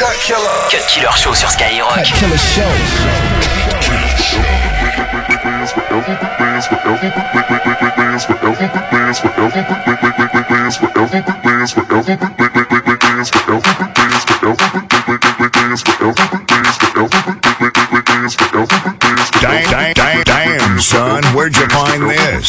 Cut Killer. Cut Killer Show sur Skyrock. Cut Killer Show. Damn, damn, damn, son, where'd you find this?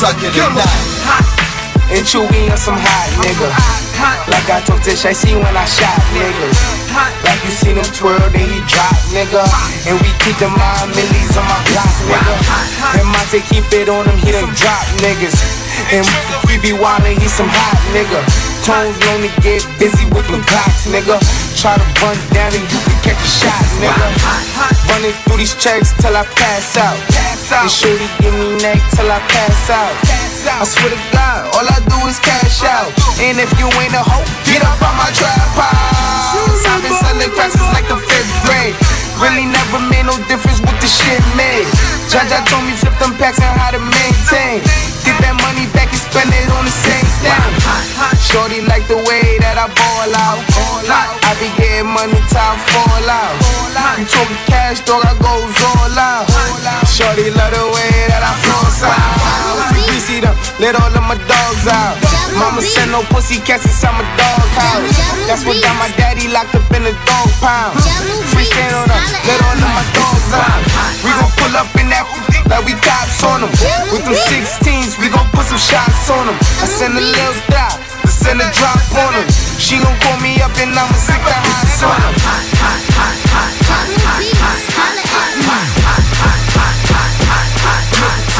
Suck it or not? And Chewy on some hot nigga. Like I told Tish, I see when I shot niggas. Like you seen him twirl, then he drop, nigga. And we keep the mind millies on my block, nigga. And Monte keep it on him, he done drop niggas. And we be wildin', he some hot nigga. Tones to get busy with them clocks, nigga. Try to run down and you can catch a shot, nigga. Running through these checks till I pass out. And shorty give me neck till I pass out. I swear to God, all I do is cash out. And if you ain't a hoe, get up on my house. I've been selling classes like the fifth grade. Really never made no difference with the shit made. Jaja told me flip them packs and how to maintain. Get that money back and spend it on the same thing. Shorty like the way that I ball out. I be getting money till I fall out. You talking cash, dog, I goes all out. Shorty love the way that I floss out. See them, let all of my dogs out. Mama send no pussy cats inside my dog house. That's what got my daddy locked up in the dog pound. Free on them, let all of my dogs out. We gon' pull up in that like we cops on them. With them 16s, we gon' put some shots on them. I send a little dot, I send a drop on them. She gon' call me up and I'ma stick the hot on them.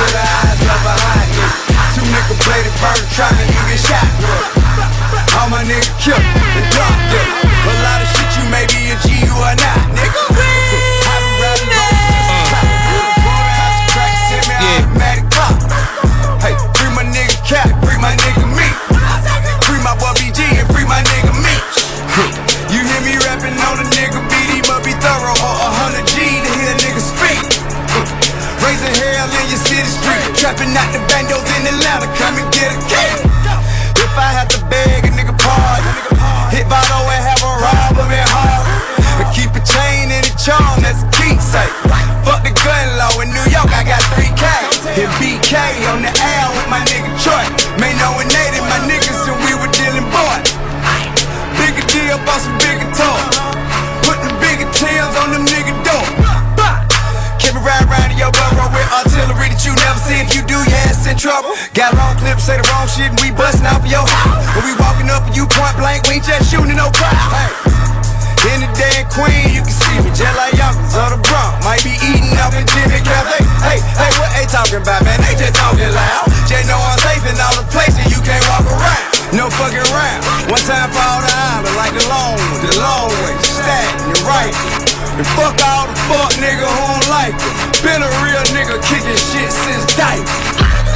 to the eyes of a hot nigga. Two nigga bladed bird trying to get shot. All my niggas killed and dropped them. A lot of shit you may be a G you are not, nigga. Free my nigga Cap, free my nigga me. Free my boy BG and free my nigga me. You hear me rapping on a nigga beat, he must be thorough or a hundred G to hear a nigga speak. Raising hell in your city street. Trapping out the bandos in Atlanta. Come shit, and we bustin' out for your house. When we walking up and you point blank, we ain't just shooting no crowd. Hey. In the day Queen, you can see me just like Yonkers or the Bronx. Might be eating up in Jimmy Cafe. Hey, hey, what they talking about, man? They just talking loud. Just know I'm safe in all the places you can't walk around. No fucking round. One time for all the island, like the long one, the long way, stack and right. And fuck all the fuck nigga who don't like it. Been a real nigga kicking shit since diaper.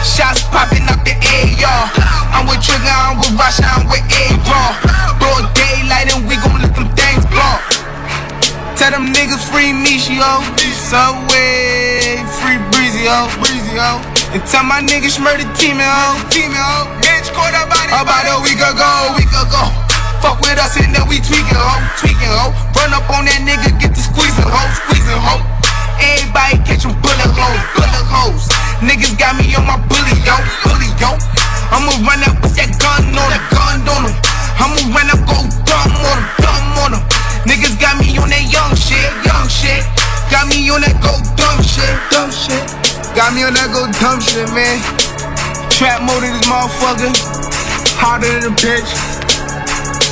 Shots popping up the air, y'all. I'm with Trigger, I'm with Rasha, I'm with A-Raw. Broad daylight and we gon' let them things blow. Tell them niggas free Michio. Subway, free Breezy, ho. Breezy, ho. And tell my niggas murder team, ho. Team, ho. Bitch, caught up body. About a week ago, week ago. Fuck with us and then we tweaking, ho. Tweaking, ho. Run up on that nigga, get the squeezing, ho. Squeezing, ho. Everybody catch 'em bullet holes, bullet holes. Niggas got me on my bully, yo, bully, yo. I'ma run up with that gun on the gun on them. I'ma run up, go dumb on them, dumb on them. Niggas got me on that young shit, young shit. Got me on that go dumb shit, dumb shit. Got me on that go dumb shit, man. Trap mode in this motherfucker. Harder than a bitch.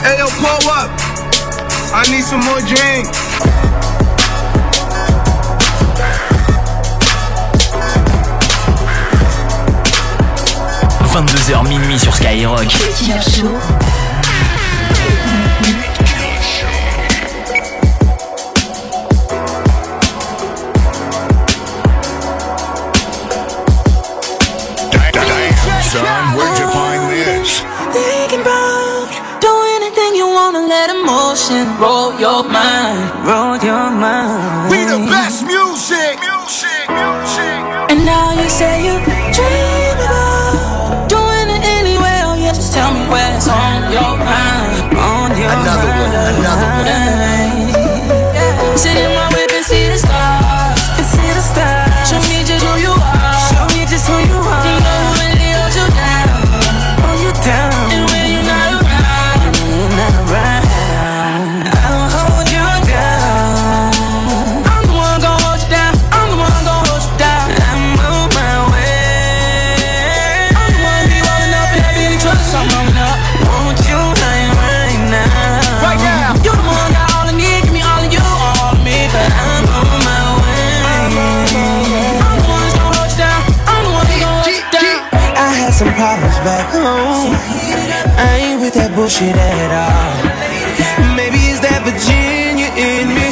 Hey, yo, pull up. I need some more drink. 22h minuit sur Skyrock. Killer Show. Damn, son, where'd you find this? Thinking about do anything you wanna let emotion roll your mind, roll your mind. We the best music. Music, bullshit at all. Maybe it's that Virginia in me.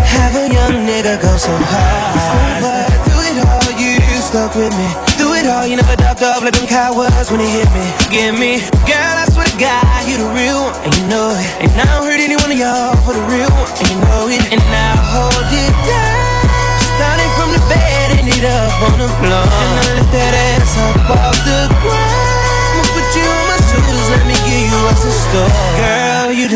Have a young nigga go so hard. Through it all, you stuck with me. Through it all, you never ducked off like them cowards when they hit me. Give me, girl, I swear to God, you the real one, and you know it. And I don't hurt any one of y'all for the real one, and you know it. And I hold it down. Starting from the bed, ended up on the floor. And I lift that ass up off the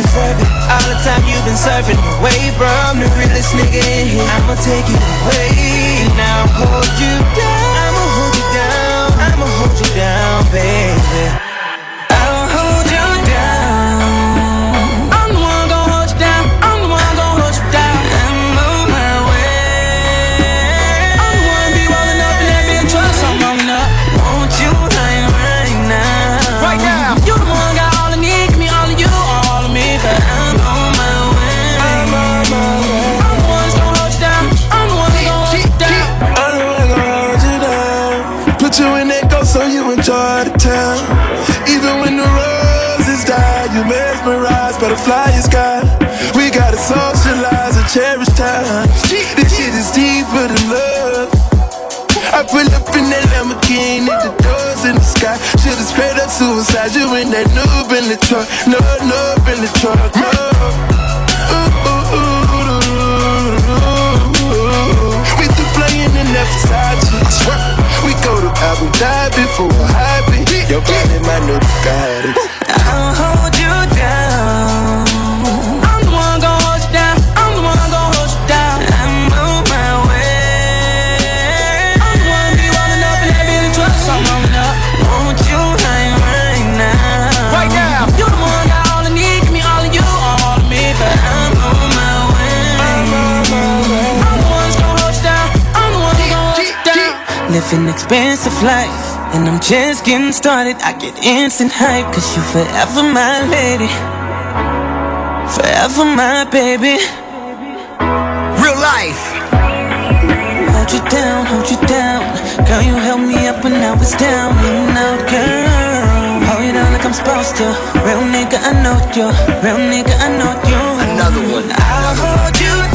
deserve it. All the time you've been surfing away from the realest nigga in here. I'ma take you away. Now hold you down. I'ma hold you down. I'ma hold you down, baby. Sky. Should've straight up suicide. You in that noob in the truck, no noob in the truck, no. We through playing in that Versace. We go to Abu Dhabi for a hobby. Your body, my new Bugatti. Living expensive life. And I'm just getting started. I get instant hype, cause you forever my lady. Forever my baby. Real life. Hold you down, hold you down. Girl, you held me up when I was down and out, girl. Hold you down like I'm supposed to. Real nigga, I know you. Real nigga, I know you. Another one. I'll hold you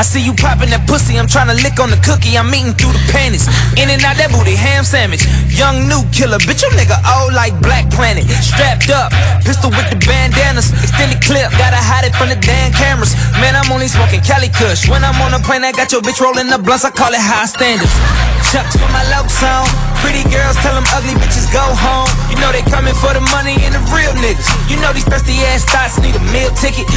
I see you popping that pussy. I'm trying to lick on the cookie. I'm eating through the panties. In and out that booty, ham sandwich. Young new killer, bitch, you nigga old like Black Planet. Strapped up, pistol with the bandanas. Extended clip, gotta hide it from the damn cameras. Man, I'm only smoking Cali Kush. When I'm on a plane, I got your bitch rolling the blunts. I call it high standards. Chucks with my locs on. Pretty girls tell them ugly bitches go home. You know know they coming for the money and the real niggas. You know these thirsty ass thoughts need a meal ticket.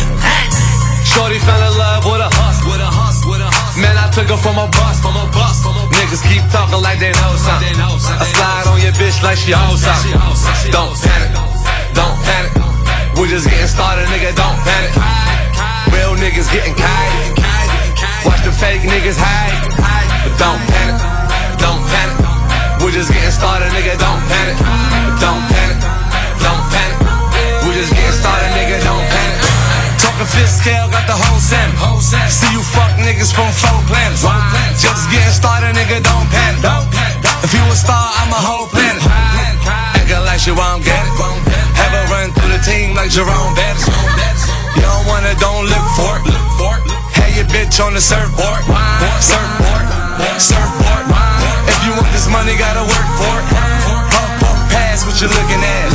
Shorty fell in love with a hus, with a hus, with a hus. Man, I took her from a bus, from a bus, from a Niggas keep talking like they know something. I slide on your bitch like she owes something. Don't panic, don't panic. We just getting started, nigga. Don't panic. Real niggas getting kite. Watch the fake niggas hide. But don't panic, don't panic. We just getting started, nigga. Don't panic, don't panic, don't panic. We just getting started, nigga. Don't panic. Talking fifth scale, got the whole sim. See you fuck niggas from four planets. Just getting started, nigga, don't panic. If you a star, I'm a whole planet. Nigga like you won't get it. Have a run through the team like Jerome Bettis. You don't want it, don't look for it. Have your bitch on the surfboard. Surfboard, surfboard. If you want this money, gotta work for it. Puff, puff, pass what you looking at.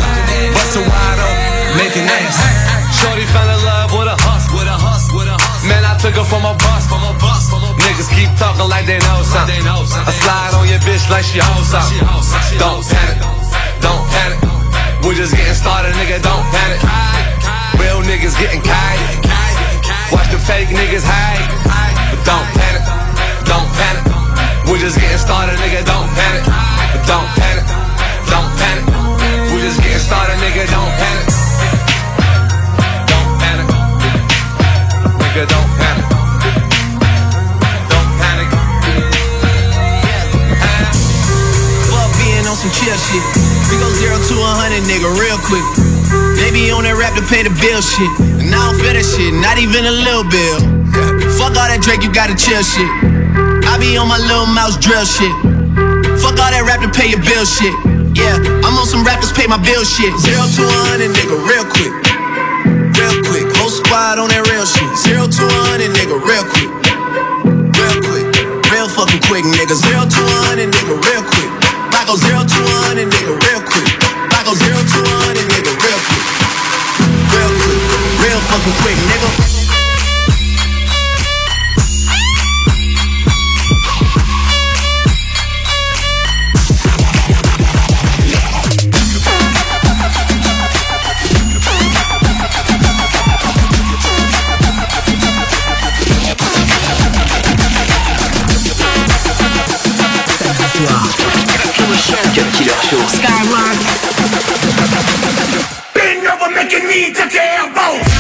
Bust a wide up, making ass. Shorty fell in love with a hus, with a hus, with a hus. Man, I took her from a bus, from a bus, from a Niggas keep talking like they know something. I slide on your bitch like she owes something. Don't panic, don't panic. We're just getting started, nigga. Don't panic. Real niggas getting kite. Watch the fake niggas hide. But don't panic, don't panic. We're just getting started, nigga. Don't panic, don't panic, don't panic. We're just getting started, nigga. Don't panic. Nigga, don't panic. Don't panic. Fuck being on some chill shit. We go zero to a hundred, nigga, real quick. They be on that rap to pay the bill shit. And I don't feel that shit, not even a little bill. Fuck all that Drake, you gotta chill shit. I be on my little mouse drill shit. Fuck all that rap to pay your bill shit. Yeah, I'm on some rappers pay my bill shit. Zero to a hundred, nigga, real quick. Real quick. Whole squad on that real shit. Zero to a hundred, nigga, real quick. Real quick. Real fucking quick, nigga. Zero to a hundred, nigga, real quick. I go zero to a hundred, nigga, real quick. I go zero to a hundred, nigga, real quick. Real quick. Real fucking quick, nigga. special. Skyrock. Been over making me to damn boat.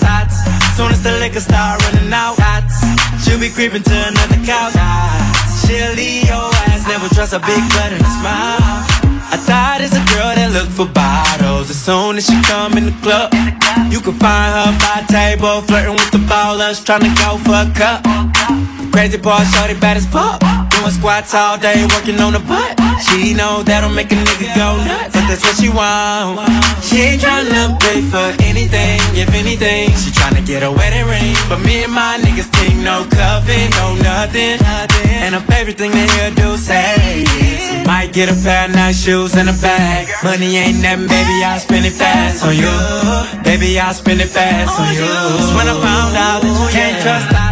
Can't. Soon as the liquor start running out, she'll be creeping to another couch. She'll leave your ass, never trust a big butt and a smile. I thought it's a girl that look for bottles. As soon as she come in the club, you can find her by table, flirting with the ballers, trying to go for a cup. Crazy part, shorty bad as fuck. Doing squats all day, working on the butt. She know that'll make a nigga go nuts, but that's what she want. She ain't tryna pay for anything, if anything. She tryna get a wedding ring, but me and my niggas think no coven, no nothing. And her favorite thing to hear do say is, might get a pair of nice shoes and a bag. Money ain't nothing, baby, I'll spend it fast on you. Baby, I'll spend it fast on you. When I found out that you can't trust.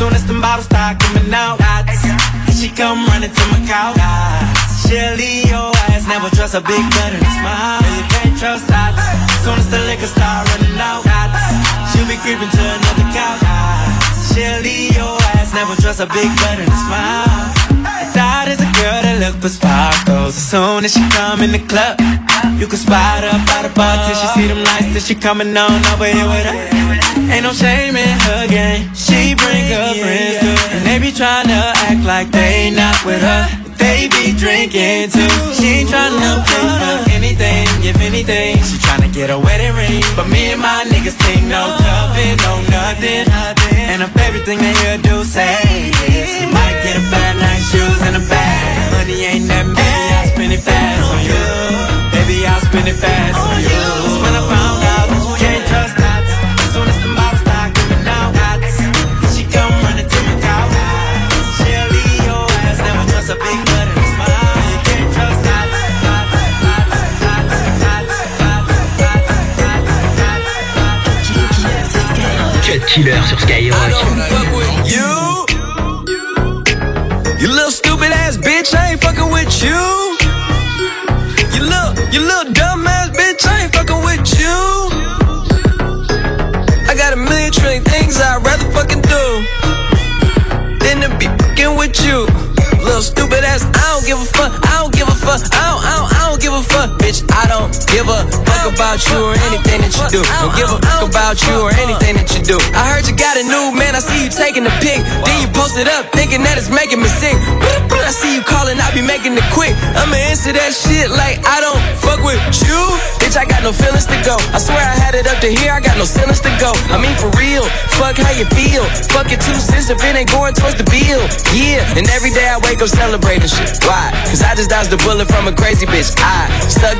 Soon as the bottles start coming out, she come running to my couch. She'll leave your ass, never trust a big butt and a smile. Yeah, you can't trust dots. Soon as the liquor start running out. She'll be creeping to another couch. She'll leave your ass, never trust a big butt and a smile. That is a girl that look for sparkles. As soon as she come in the club, you can spot her by the bar till she see them lights. Till she coming on over here with her. Ain't no shame in her game. She bring her friends too, and they be tryna act like they not with her. They be drinking too. She ain't tryna pay for anything, if anything. She tryna get a wedding ring, but me and my niggas think no oh. coven, no nothing. And her favorite thing they hear do say is, you might get a pair of nice shoes and a bag. Money ain't nothing, baby, I spend it fast on you. Baby, I'll spend it fast on you. When I found out Killer sur Skyrock. You, you little stupid ass bitch, I ain't fucking with you. You little, you little dumb ass bitch, I ain't fucking with you. I got a million trillion things I'd rather fucking do than to be fucking with you. Little stupid ass, I don't give a fuck, I don't give a fuck, I don't, I don't, I don't give a fuck, bitch. I don't give a fuck about you or anything that you do. Don't give a fuck about you or anything that you do. I heard you got a new man, I see you taking the pic. Then you post it up, thinking that it's making me sick. I see you calling, I be making it quick. I'ma answer that shit like I don't fuck with you. Bitch, I got no feelings to go. I swear I had it up to here, I got no feelings to go. I mean, for real, fuck how you feel. Fuck it two cents if it ain't going towards the bill. Yeah, and every day I wake up celebrating shit. Why? Cause I just dodged a bullet from a crazy bitch. I stuck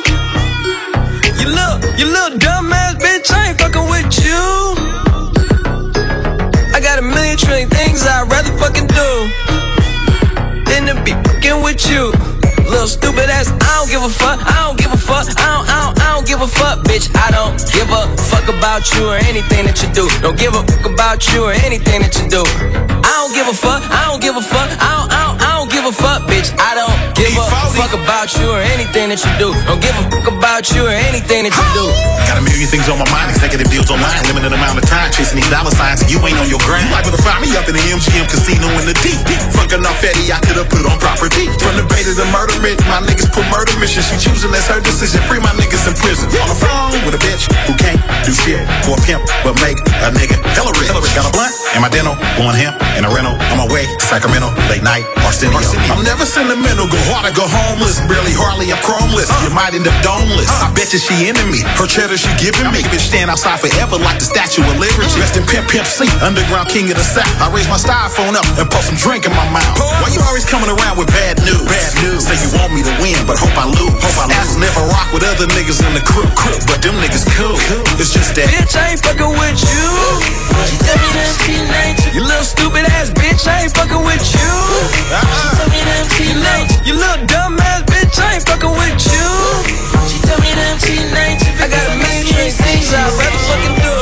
You little, you little dumb ass bitch, I ain't fucking with you. I got a million trillion things I'd rather fucking do than to be fucking with you. Little stupid ass, I don't give a fuck, I don't give a fuck, I don't, I don't, I don't give a fuck, bitch. I don't give a fuck about you or anything that you do. Don't give a fuck about you or anything that you do. I don't give a fuck, I don't give a fuck, I don't, I don't, I don't give a fuck, bitch. I don't give a fuck about you or anything that you do. Don't give a fuck about you or anything that you do. Got a million things on my mind, executive deals online, limited amount of time chasing these dollar signs, and you ain't on your grind. You liable to find me up in the MGM casino in the deep. Fucking off Eddie, I could've put on property. From the bay to the murder my niggas put murder mission. She choosing, that's her decision. Free my niggas in prison. On the phone with a bitch who can't do shit for a pimp, but make a nigga hella rich. Got a blunt and my dental, blowing hemp in a rental. On my way, Sacramento, late night, Arsenio. I'm never sentimental, go hard or go homeless. Barely, hardly, I'm chromeless. You might end up domeless. I bet you she into me. Her cheddar she giving me. Bitch stand outside forever like the Statue of Liberty. Rest in Pimp Pimp C, underground king of the South. I raise my styrofoam up and put some drink in my mouth. Why you always coming around with bad news? Bad news. Say you want me to win, but hope I lose. Hope I lose. Never rock with other niggas in the crew, crew. But them niggas cool. It's just that. Bitch, I ain't fucking with you. She tell me that she likes you. You little stupid ass bitch, I ain't fucking with you. She tell me that she likes you. You little dumb ass bitch, I ain't fucking with you. She tell me that she likes. I got a million trillion things I'd rather fucking do.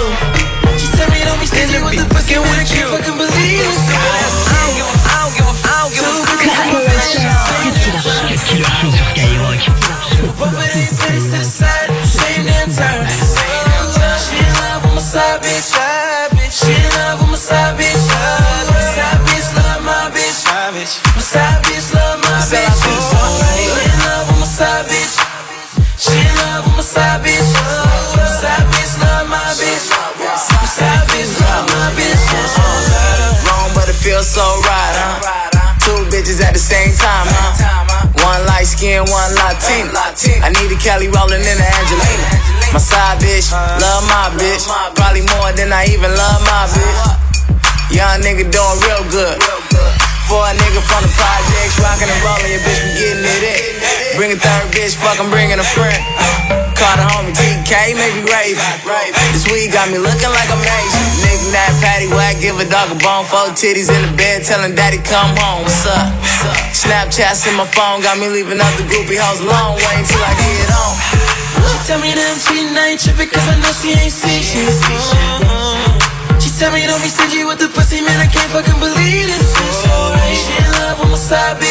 She tell me don't be stingy with the fucking with you. Fucking believe you. So right, huh? Two bitches at the same time, huh? One light skin, one Latina. I need a Kelly rolling in the Angelina. My side bitch, love my bitch. Probably more than I even love my bitch. Young nigga doing real good. For a nigga from the projects, rockin' and rollin', your bitch be getting it in. Bring a third bitch, fuck, I'm bringing a friend. Call the homie TK, maybe Raven. This week got me looking like I'm Asian. Nigga, that patty whack, give a dog a bone. Four titties in the bed, telling daddy come home. What's up? Snapchats in my phone, got me leaving out the groupie house long way until I get on. Tell me that I'm cheating, I ain't tripping cause I know she ain't see shit. She tell me don't be stingy with the pussy, man, I can't fucking believe this. She in love with my side bitch.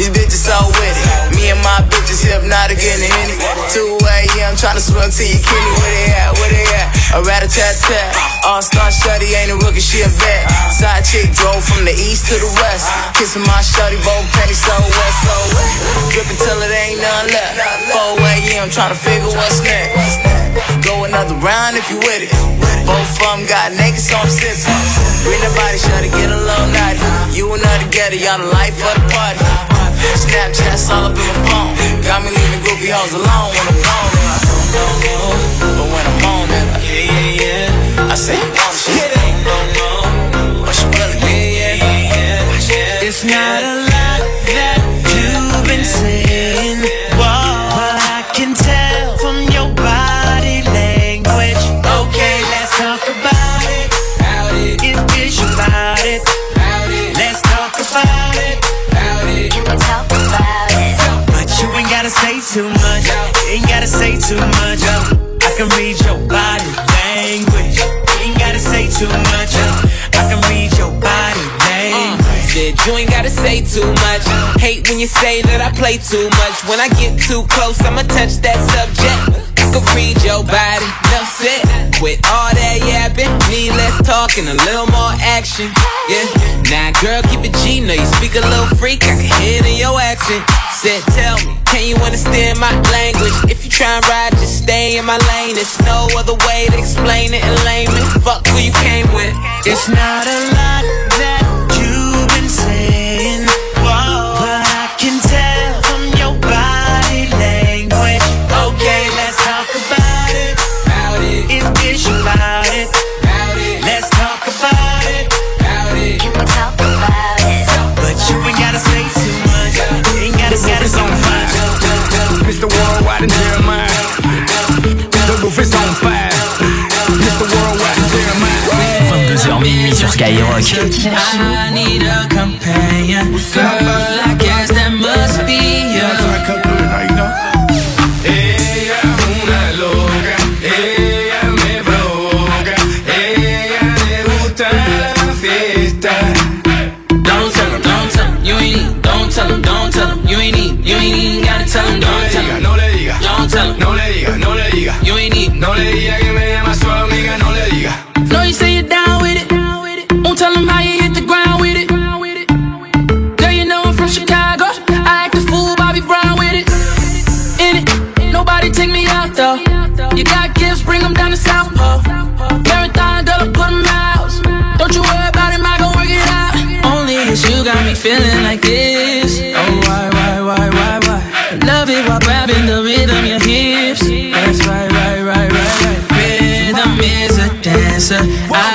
These bitches so with it. Me and my bitches hypnotic in the henny. 2 a.m. tryna swim to your kidney. Where they at? Where they at? A rat a tat tat. All star shutty ain't a rookie, she a vet. Side chick drove from the east to the west. Kissing my shutty, both pennies so wet, so wet. Drippin' till it ain't none left. 4 a.m. tryna figure what's next. Go another round if you with it. Both of them got naked, so I'm sipping. Bring the body shot to get a little naughty. You and her together, y'all the life of the party. Snapchats all up in my phone. Got me leaving groupie hoes alone when I'm gone. And I don't know, but when I'm on it, yeah, yeah, yeah. I say you want shit, it ain't no more. But she really, yeah, yeah, yeah, yeah. It's not a too much. I can read your body language. Ain't gotta say too much. I can read your body language. Uh, said you ain't gotta say too much. Hate when you say that I play too much. When I get too close, I'ma touch that subject. Can read your body, enough said. With all that yapping, need less talk and a little more action. Yeah, now girl, keep it G. Know you speak a little freak, I can hear it in your accent. Said, tell me, can you understand my language? If you try and ride, just stay in my lane. There's no other way to explain it in layman. Fuck who you came with. It's not a lot that Worldwide and Jeremiah. The roof is on fire. Mr. Worldwide and Jeremiah. 22h minuit sur Skyrock. I need a companion. Girl, I guess that must be you. Le diga que me llama su amiga, no le diga. No, you say you're down with it. Won't tell him how you hit the ground with it. Girl, you know I'm from Chicago. I act a fool, Bobby Brown with it. In it, nobody take me out though. You got gifts, bring them down to South Pole. Marathon, girl, I put 'em out. Don't you worry about him, I gon' work it out. Only cause you got me feeling like this. Oh, why, why, why, why, I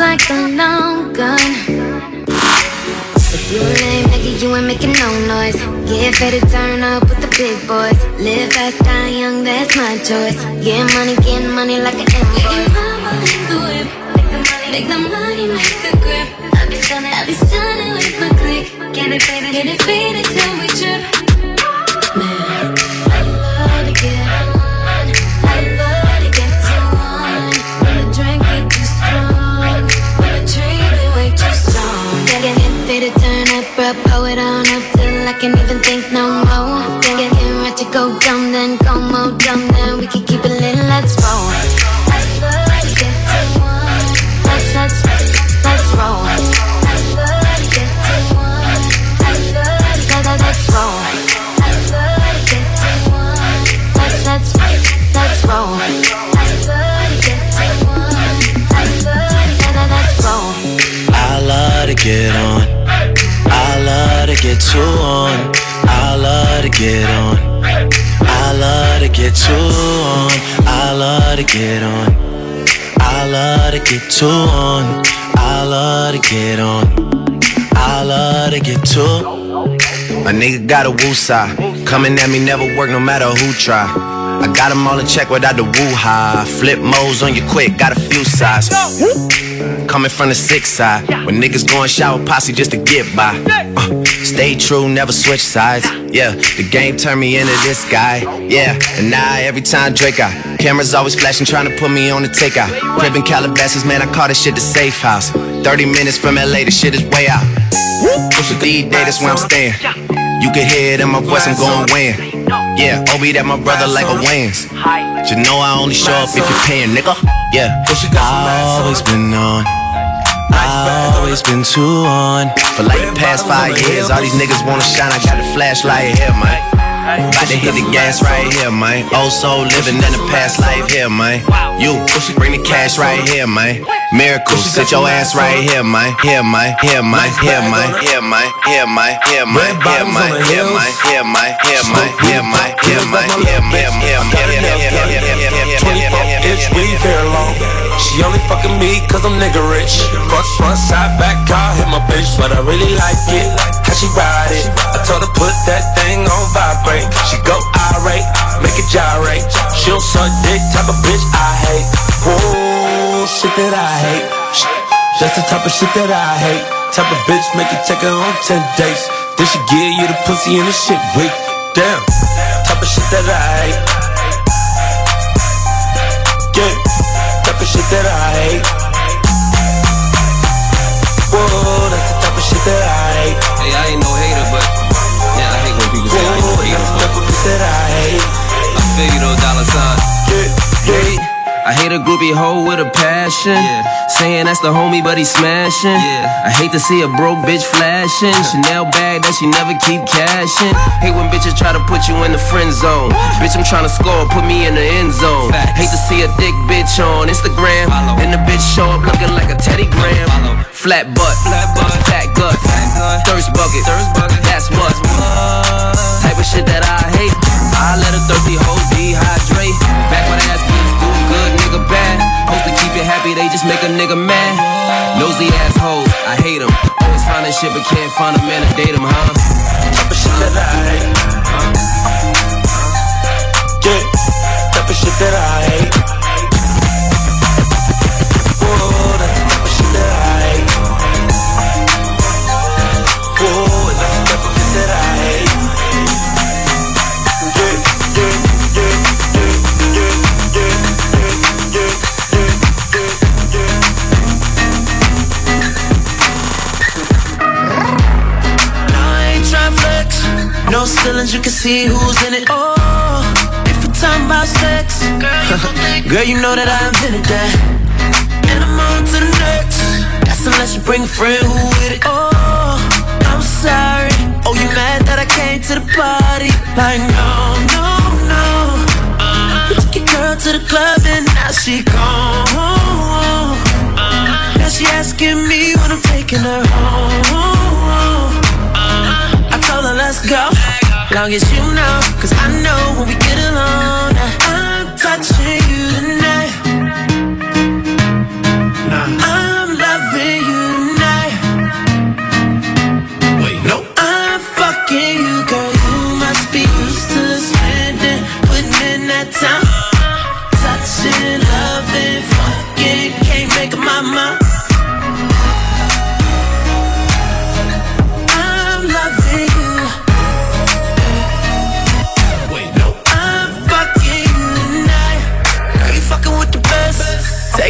like a long gun. If you ain't making, you ain't making no noise. Get to turn up with the big boys. Live fast, die young, that's my choice. Get money, get money like an invoice. Make the money, make the grip. I'll be stunning, I'll be stunning with my click. Get it faded, get it faded till we trip. Blow it on up till I can't even think no more. It right to go dumb, then go more dumb, then we can keep it lit. Let's roll. Get too on. I love to get on. I love to get too on. I love to get on. I love to get too on. I love to get on. I love to get too. A nigga got a woo side. Coming at me never work no matter who try. I got 'em all in check without the woo high. Flip modes on you quick, got a few sides. Coming from the six side. When niggas going shower posse just to get by. Uh, stay true, never switch sides. Yeah, the game turned me into this guy. Yeah, and now every time Drake out. Cameras always flashing, trying to put me on the takeout. Crib in Calabasas, man, I call this shit the safe house. 30 minutes from LA, the shit is way out. Push a D day, that's where I'm staying. You can hear it in my voice, I'm going weighing. Yeah, Obi, that my brother like a. But you know I only show up if you're paying, nigga. Yeah, I've always been on. I've always been too on. For like the past five years, all these niggas wanna shine. I got a flashlight here, man. About to hit the gas right here, man. Old oh, soul living in the past life here, man. You bring the cash right here, man. Miracles, sit your ass right here, man. Here, man. Here, man. Here, man. Here, man. Here, man. Here, man. Here, man. Here, man. Here, man. Here, man. Here, man. Here, man. Here, man. Here, man. Inch weave hair long. She only fucking me cause I'm nigga rich. Front, front, side, back, car, hit my bitch, but I really like it. How she ride it? I told her put that thing on vibrate. She go irate, make it gyrate. She don't suck dick, type of bitch I hate. Whoa, shit that I hate. That's the type of shit that I hate. Type of bitch make you take her on 10 dates. Then she give you the pussy and the shit weak. Damn, type of shit that I hate. Yeah, type of shit that I hate. Whoa, that's the type of shit that I hate. Hey, I ain't no hater, but yeah, I hate when people say I ain't no Whoa, hater. that's the type of bitch that I hate. I feel you though, dollar sign. Yeah. I hate a groupie hoe with a passion. Saying that's the homie, but he smashing. I hate to see a broke bitch flashing. Chanel bag that she never keep cashing. Hate when bitches try to put you in the friend zone. Bitch, I'm trying to score, put me in the end zone. Hate to see a thick bitch on Instagram. And the bitch show up looking like a Teddy Graham. Flat butt, fat gut, thirst bucket. That's what type of shit that I hate. I let a thirsty hoe dehydrate. Back when ass bitch nigga bad. Supposed to keep you happy, they just make a nigga mad. Nosy assholes, I hate them. Always finding shit but can't find a man to date them, huh? Type of shit that I hate. Yeah, type of shit that I hate. No ceilings, you can see who's in it. Oh, if we're talking about sex, girl, you know that I invented that. And I'm on to the next. That's unless you bring a friend who with it. Oh, I'm sorry. Oh, you mad that I came to the party? Like, no, no, no. You took your girl to the club and now she gone. Now she asking me when I'm taking her home. I told her let's go, long as you know, cause I know when we get along, I'm touching you tonight. I'm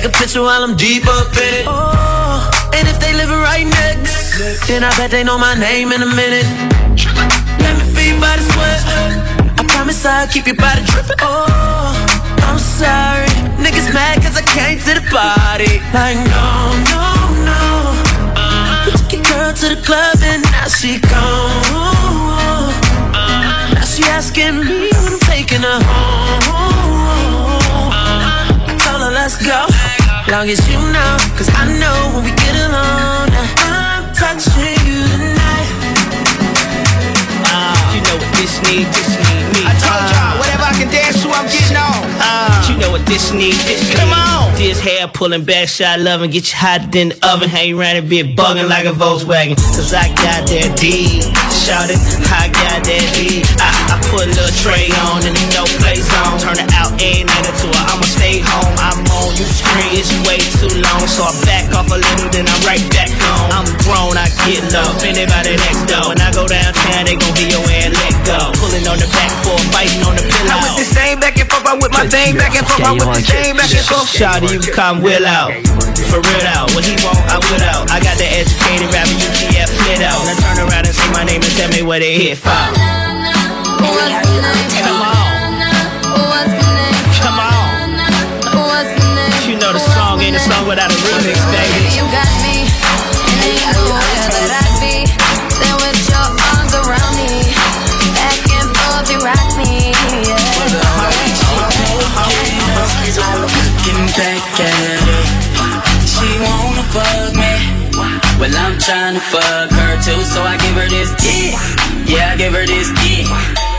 Take a picture while I'm deep up in it. Oh, and if they live right next, then I bet they know my name in a minute. Let me feel your body sweat. I promise I'll keep your body dripping. Oh, I'm sorry. Niggas mad cause I came to the party. Like, no, no, no. Took your girl to the club and now she gone. Now she asking me when I'm taking her home. I told her let's go, long as you know, cause I know when we get alone, I'm touching you tonight. Uh, you know what this need, this need me. I told y'all, uh, whatever I can dance to, I'm getting on. you know what this need, this need. Come on. This hair pulling back, shot loving, get you hotter than the oven. Hang around and be bugging like a Volkswagen. Cause I got that D. Shout it, I got that D. I, I put a little tray on and there's no play zone. Turn it out ain't night to it. I'ma stay home. I'm on you screen, it's way too long. So I back off a little, then I'm right back home. I'm grown, I get love. Anybody next door. When I go downtown, they gon' hear your ass let go. Pulling on the backboard, biting on the pillow. I with this thing back and forth, I with my thing back and forth, I with this thing back and forth. Shawty, you come will out. For real out. What he want, I will out. I got the educated rapper, UTF lit out. Now turn around and say my name and tell me where they hit from. Without a remix, baby. You got me, and ain't nowhere that I'd be. Then with your arms around me, back and forth you rock me. Looking back at she wanna fuck me. Well, I'm tryna fuck her too, so I give her this dick. Yeah, I give her this dick.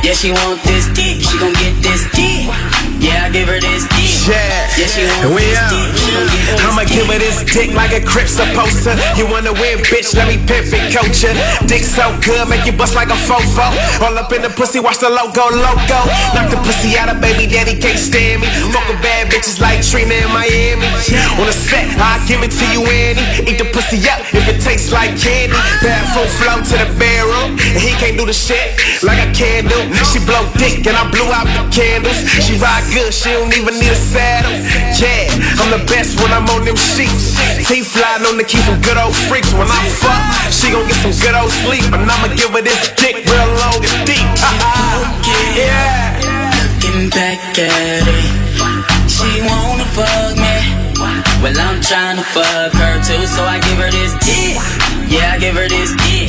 Yeah, she want this dick, she gon' get this dick. Yeah, I give her this dick. Yeah, Yeah, she want we out. dick, she gon' get this I'ma give her this dick like a crip supposed to. You wanna win, bitch? Let me pimp it, coach ya. Dick so good, make you bust like a fofo. All up in the pussy, watch the logo, logo. Knock the pussy out of baby daddy, can't stand me. Fuck with bad bitches like Trina in Miami. On the set, I give it to you, Annie. Eat the pussy up if it tastes like candy. Bad Bathroom flow to the barrel, and he can't do the shit like I can do. She blow dick, and I blew out the candles. She ride good, she don't even need a Yeah, I'm the best when I'm on them sheets. Teeth flying on the key, some good old freaks. When I fuck, she gon' get some good old sleep, and I'ma give her this dick real long and deep. yeah. Looking back at it, she wanna fuck me. Well, I'm tryna fuck her too, so I give her this dick. Yeah, I give her this dick.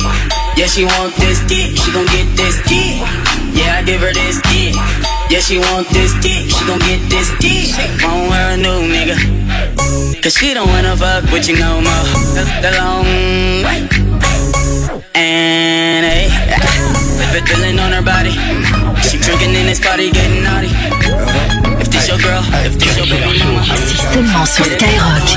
Yeah, she want this dick, she gon' get this dick. Yeah, I give her this dick. Yeah, she want this dick, she gon' get this dick. Want her a new nigga. Cause she don't wanna fuck with you no more. The, the long way. And hey, if it feeling on her body, she drinking in this party, getting naughty. If this your girl, if this your baby mama, C'est seulement sur Skyrock.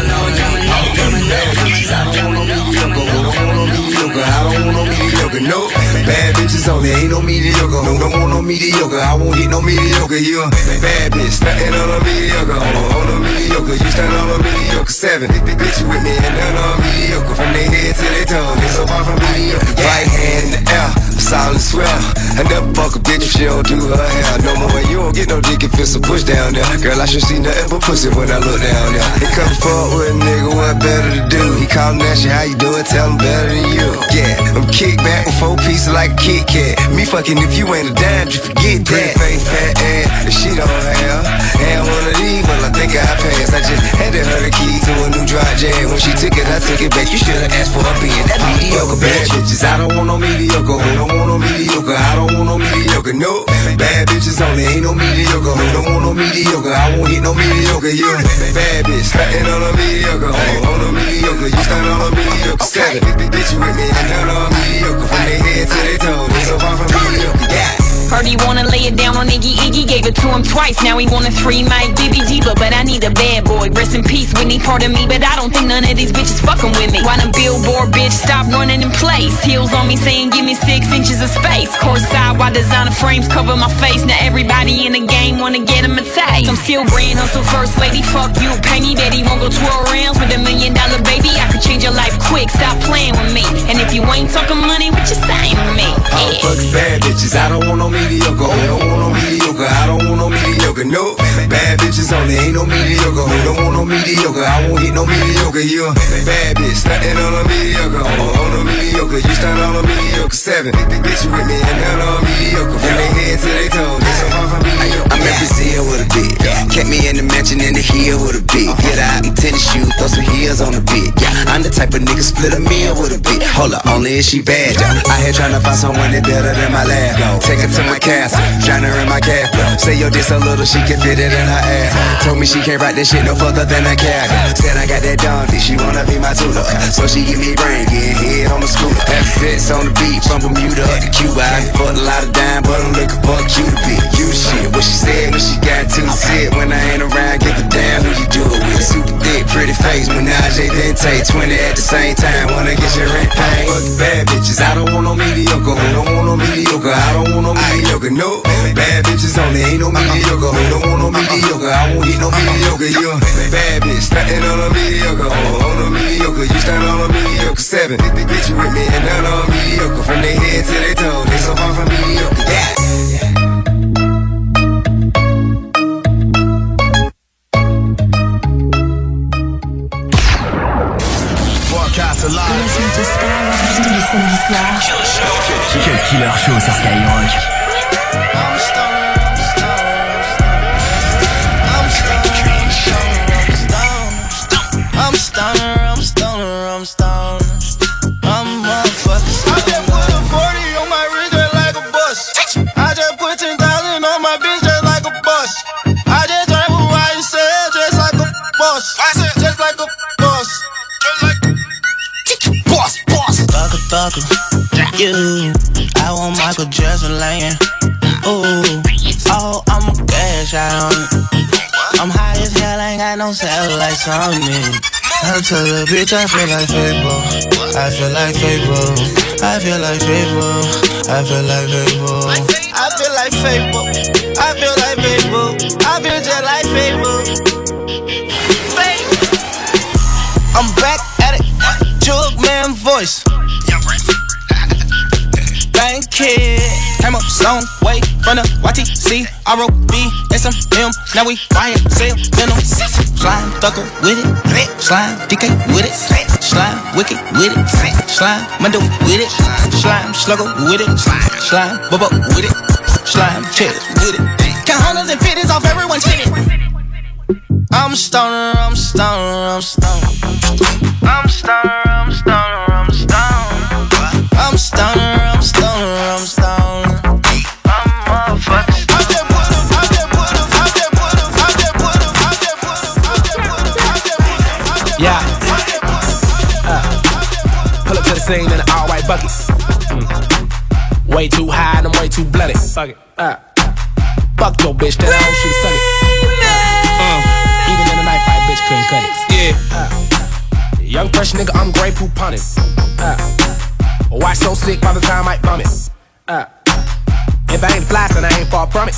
I don't want no mediocre, no. Bad bitches only, ain't no mediocre. No, don't want no mediocre. I won't get no mediocre. You a bad bitch, nothing on a mediocre. On a, on mediocre, you stand on a mediocre. Seven, bitch, you with me and none on mediocre. From their head to their toes, they so far from mediocre. Right hand in the air, solid swell. I never fuck a bitch if she don't do her hair. No more, you don't get no dick if it's a push down there. Girl, I should see nothing but pussy when I look down there. They come forward with a nigga, what better to do? He callin' that shit, how you doing? Tell him better than you. Yeah, I'm kick back with four pieces like a Kit Kat. Me fucking if you ain't a dime, you forget that. Pretty face, fat ass, and she don't have. And one of these, think I passed. I just handed her the key to a new dry jam. When she took it, I took it back. You should've asked for a being that mediocre bad bitches. I don't want no mediocre. Who don't want no mediocre? I don't want no mediocre. No bad bitches only. Ain't no mediocre. Who don't want no mediocre? I won't hit no mediocre. You bad bitch, stunting on a mediocre. Oh, on a mediocre. You stunt on a mediocre. Seven, bitch, you with me and none on mediocre. From their head to their toe, they so far from mediocre. Yeah. Heard he wanna lay it down on Iggy Iggy, gave it to him twice. Now he want a three mic Dibby Diva, but I need a bad boy. Rest in peace, Whitney, part of me, but I don't think none of these bitches fucking with me. Why the billboard bitch stop running in place? Heels on me saying give me six inches of space. Course side, why designer frames cover my face? Now everybody in the game wanna get him a taste. I'm still grand hustle first lady, fuck you. Pay me that he won't go 12 rounds with a million dollar baby. I could change your life quick, stop playing with me. And if you ain't talking money, what you saying to me? Yeah. fucks bad bitches. I don't want no mediocre. Oh, don't want no mediocre. I don't want no mediocre. No bad bitches only. Ain't no mediocre. Oh, don't want no mediocre. I won't hit no mediocre. You a bad bitch stunting on a mediocre. Oh, oh on a mediocre. You stunt on a mediocre. Seven. Bitch, you with me and none on mediocre. From their head to their toes. They so far from mediocre. I'm in Brazil with a bit. Kept me in the mansion in the hill with a bit. Uh-huh. Get out in tennis shoes, throw some heels on the bit. Yeah, I'm the type of nigga split a meal with a bit. Hold up, only if she bad, yeah. I here tryna find someone that better than my lab. Take her to my castle, drown her in my cap. Say yo, this a little she can fit it in her ass. Told me she can't write this shit no further than a cat. Said I got that donkey, she wanna be my tutor. So she give me brain, get head on the scooter. Have sex on the beat, from Bermuda up to Cuba. I done fucked a lot of dime, but I'm looking for a cute bitch. You shit, what she said when she got to sit. When I ain't around, give a damn who you do it with. Super thick, pretty face, Menage a Dente. 20 at the same time, wanna get your rent paid. Fuck bad bitches. I don't want no mediocre. I don't want no mediocre? I don't want no mediocre. No bad bitches only. Ain't no mediocre. Who don't want no mediocre? I won't hit no mediocre. You a bad bitch stunting on a mediocre. Oh, on a mediocre. You stunt on a mediocre. Seven. Bitch, you with me and none on mediocre. From their head to their toe, they so far from mediocre. Yeah. Forecast alive. Tous les samedis soirs. Cut Killer show sur Skyrock. Satellite me. I tell the bitch I feel like Fable. I feel like Fable. I feel like Fable. I feel like Fable. I feel like Fable. I feel like Fable. I feel just like Fable. I'm back at it. Jug man voice. Thank kid. Came up some way from the YTC, ROB, SMM. Now we buying, sell, venom. Slime, thucker with it. Slime, DK with it. Slime, wicked with it. Slime, Mundo with it. Slime, slugger with it. Slime, bubba with it. Slime, chest with it. Count hundreds and fifties off everyone's fitted. I'm stoner, I'm stoner, I'm stoner. I'm stoner, Pull the in all white bucket. Mm. Way too high and I'm way too bloody. Fuck it. Uh, fuck your bitch, that hoe should suck it. Uh, even in a knife fight, bitch couldn't cut it. Yeah. Uh, young fresh nigga, I'm Grey Poupon on it. Uh, why so sick by the time I vomit? Uh, if I ain't fly, then I ain't far from it.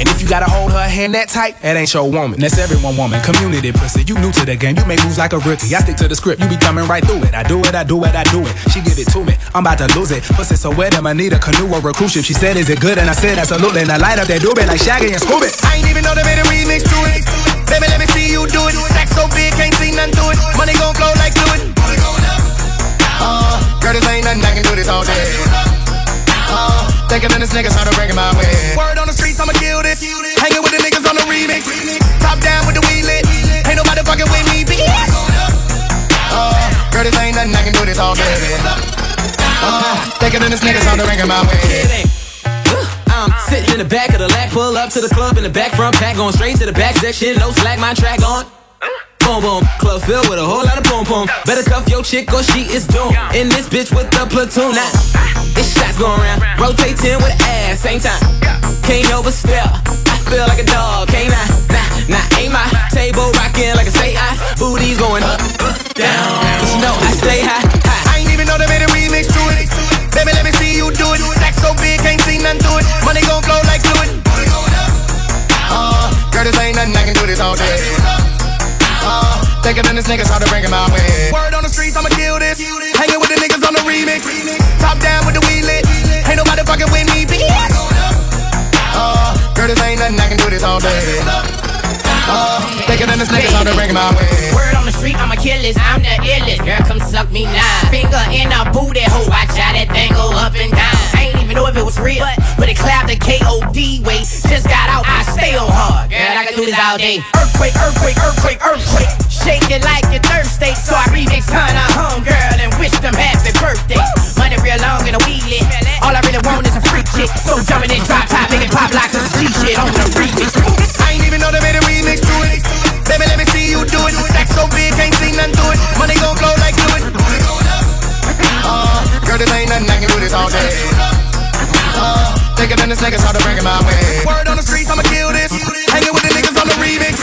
And if you gotta hold her hand that tight, that ain't your woman. That's everyone woman, community pussy. You new to the game, you make moves like a rookie. I stick to the script, you be coming right through it. I do it, I do it, I do it. She give it to me, I'm about to lose it. Pussy so wet, I'ma need a canoe or a cruise ship. She said, Is it good? And I said, Absolutely. And I light up that doobie like Shaggy and Scooby. I ain't even know they made a remix to it. Baby, let me see you do it. Stack so big, can't see nothing to it. Money gon' flow like fluid. Uh, girl, this ain't nothing, I can do this all day. Thinking of this nigga, so to break my way. Word on the streets, I'ma kill this. Hanging with the niggas on the remix. Top down with the wheel lit. Ain't nobody fucking with me, bitch. Uh, girl, this ain't nothing I can do this all day. Uh, thinking of this nigga, so to break my way. I'm sitting in the back of the lack, pull up to the club in the back front pack, going straight to the back section, no slack, my track on. Boom boom, club filled with a whole lot of boom boom. Better cuff your chick or she is doomed. In this bitch with the platoon. Now, it's shots going around, rotate 10 with ass, same time. Can't but. I feel like a dog, can't I? Nah, nah, ain't my table rocking like a say ice. Booty's going up, down. You know I stay high, high. I ain't even know they made a remix to it. Baby, let me see you do it. Stack so big, can't see nothing to it. Money gon' flow like fluid. Uh, girl, this ain't nothing, I can do this all day. Uh, thicker than this niggas, hard to bring him my way. Word on the streets, I'ma kill this. Hanging with the niggas on the remix. Top down with the. Ain't nobody fucking with me, bitch. Uh, girl, this ain't nothing, I can do this all day. Uh, thicker than this niggas, hard to bring him my way. Word on the street, I'm a killers, I'm the illest. Girl, come suck me now. Finger in a booty hole, watch how that thing go up and down. I ain't even know if it was real, but it clapped the K.O.D. way. Just got out, I stay on hard. Girl, I can do this all day. Earthquake, earthquake, earthquake, earthquake. Shake it like your thirsty. So I remix turn a home girl and wish them happy birthday. Money real long and a weed lit. All I really want is a freak chick. So jumping in drop top, making pop locks and G shit on the remix. I ain't even know they made a remix to it. Baby, let me see you do it. Stack so big, can't see nothing to it. Money gon' flow like fluid. Uh, girl, this ain't nothing, I can do this all day. Uh, thicker than this niggas, hard to bring him my way. Word on the streets, I'ma kill this. Hanging with the niggas on the remix.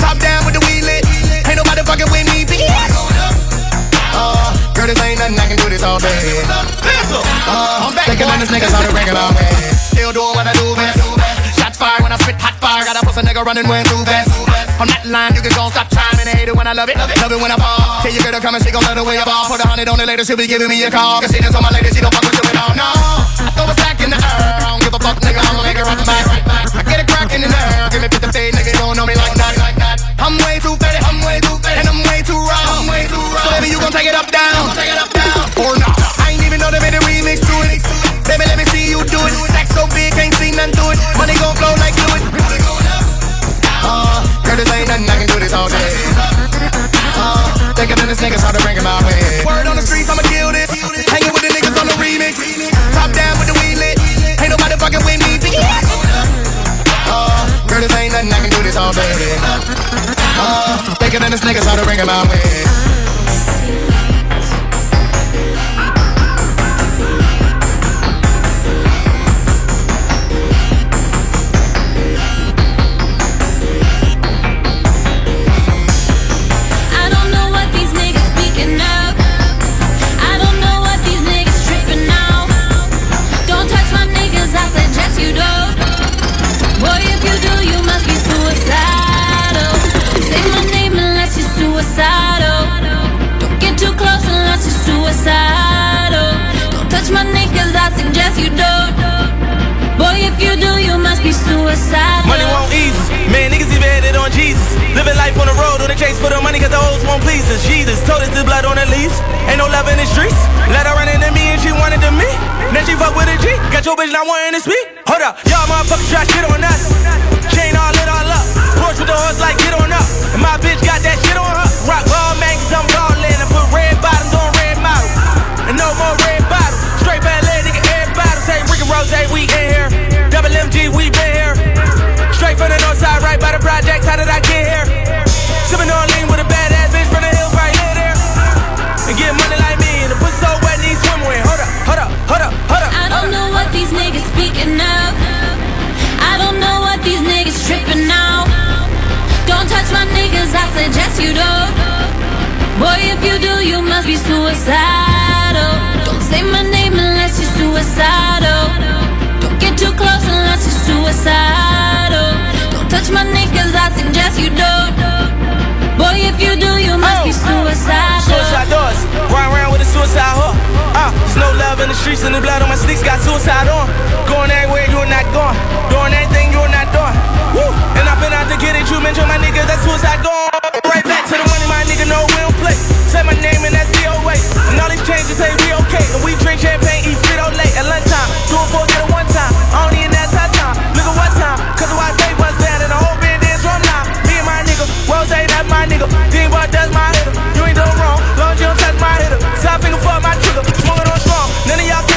Top down with the weed lit. Ain't nobody fucking with me, bitch. Uh, girl, this ain't nothing, I can do this all day. Uh, thicker than this niggas, hard to bring him my way. Still doing what I do best. Shots fired when I spit hot fire. Got a pussy nigga running way too fast. On that line, you can go stop trying and hate it when I love it. Love it when I fall. Tell your girl to come and she gon' love the way I ball. Put a hundred on it later, she'll be giving me a call. Cause she just on my lady, she don't fuck with you at all. No, I throw a stack in the air. I don't give a fuck, nigga. I'ma make her up back. I get it crackin' in the air. Give me 50 fade, nigga. Don't know me like that. I'm way too fat, I'm way too fat, and I'm way too raw. I'm way too raw. So baby, you gon' take it up down. Take it up down. Or not. I ain't even know they made a remix to it. Baby, let me see you do it. Stack so big, can't see nothing to it. Niggas, hard to bring him my way. Word on the streets, I'ma kill this. Hanging with the niggas on the remix. Top down with the weed lit. Ain't nobody fucking with me, bitch. Uh, girl, this ain't nothing, I can do this all day. Uh, thicker than this niggas, hard to bring him my way. On Jesus. Living life on the road on the chase for the money cause the hoes won't please us. Jesus told us the blood on the leaves. Ain't no love in the streets. Let her run into me and she wanted to me. Then she fuck with a G. Got your bitch not wanting to speak. Hold up. Y'all motherfuckers try shit on us. Chain all lit all up. Porch with the horse like get on up. My bitch got that shit on her. Rock ball man cause I'm ballin' and put red bottoms on red model. And no more red bottles. Straight bad leg nigga air bottles. Say Rick and Rose, we in here. Double MG, we been here. Straight from the north side, right by the project. How did I get here? Sipping on lean with a badass bitch from the hills right here, there. And get money like me. And the pussy so wet, need swim with. Hold up, hold up, hold up, hold up. I don't know what these niggas speaking of. I don't know what these niggas tripping now. Don't touch my niggas, I suggest you don't. Boy, if you do, you must be suicidal. Don't say my name unless you're suicidal. Don't get too close unless you're suicidal. Touch my niggas, I suggest you don't. Boy, if you do, you must be suicidal. Suicide doors, run around with a suicide hook. Uh, there's no love in the streets and the blood on my sticks got suicide on. Going everywhere, you're not going. Doing anything you're not doing. Woo! And I've been out to get it, you mention my nigga, that's suicide gone. Right back to the money, my nigga, no, we don't play. Say my name and that's DOA. And all these changes say we okay. And we drink champagne, eat Frito late at lunchtime. Do it for get it one time. I don't even that time. Look at what time. Cause the white say my nigga. Then boy, that's my hitter. You ain't done wrong, long as you don't touch my hitter. Side finger for my trigger. Smoking on strong, none of y'all.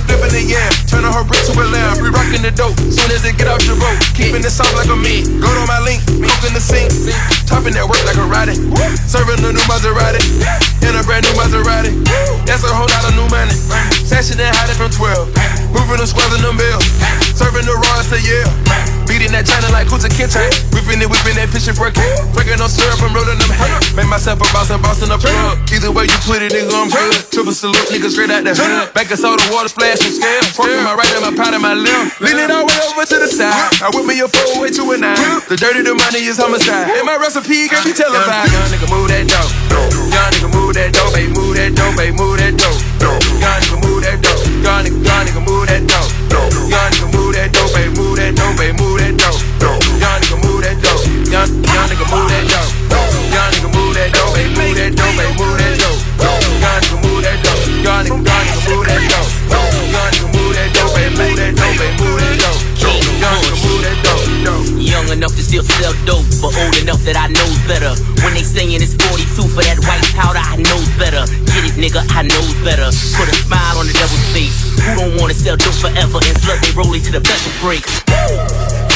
Man. Turning her brick to a lamb. We rocking the dope. Soon as it get out your boat. Keeping it soft like a me. Go to my link. Cook in the sink. Topping that work like a Roddy. Serving a new Maserati. In a brand new Maserati. That's a whole lot of new money. Sashing and hiding from 12. Moving them squares in them bills. Serving the raw, say yeah. Beating that China like Kunta Kinte. Whipping it, whipping that fishing for a king. Breaking no syrup, I'm rolling them hay. Make myself a boss, I'm bossing up plug. Either way you put it, nigga, I'm good. Triple salute, nigga, straight out the hood. Back of soda, water splash and scale. Forking my right and my pot and my left. Leaning all the way over to the side. I whip me a four way to a nine. The dirty, the money is homicide. And my recipe can't be televised. Young nigga, move that dope. Young nigga, move that dope, baby, move that dope, baby, move that dope. Young nigga, move that dope. Young nigga, young nigga, move that dope. Young nigga, move dope, baby, move that dope, enough to still sell dope, but old enough that I knows better. When they saying it's 42 for that white powder, I knows better. Get it, nigga, I knows better. Put a smile on the devil's face. Who don't wanna sell dope forever and flood they rolling to the vessel break?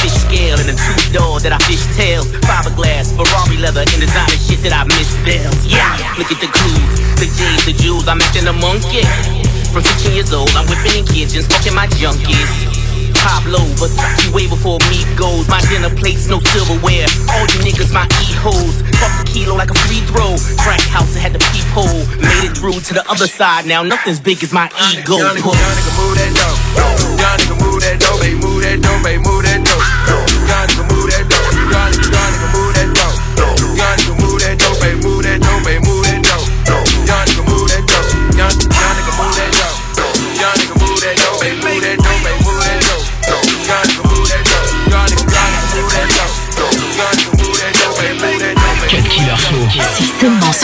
Fish scale and a two door that I fish tails. Fiberglass, Ferrari leather, and designer shit that I miss misspells. Yeah, look at the clues, the J's, the jewels. I'm acting a monkey. From 16 years old, I'm whipping in kitchens, fucking my junkies. Versace way before me goes. My dinner plates, no silverware. All you niggas, my e-hoes. Toss a kilo like a free throw. Crack house, had the peephole. Made it through to the other side. Now nothing's big as my ego. Young nigga, move that dope. Young nigga, move that dope, baby, move that dope, baby, move that. Young nigga, move that dope. Young nigga, move that.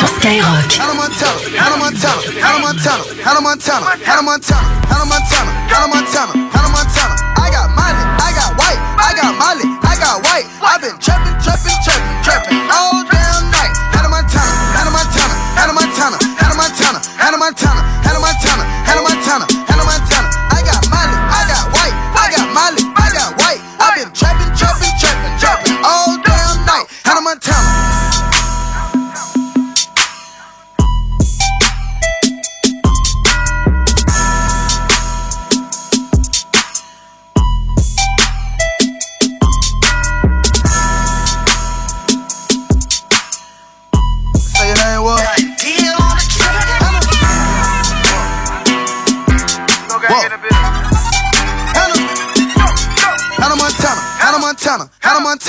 Sur Skyrock. Hannah Montana, Hannah Montana, Hannah Montana, Hannah Montana, Hannah Montana, Hannah Montana, Hannah Montana, Hannah Montana. I got Molly, I got white, I got Molly, I got white. I've been trapping, trapping, trapping, trapping all damn night. Hannah Montana, Hannah Montana, Hannah Montana, Hannah Montana, Hannah Montana,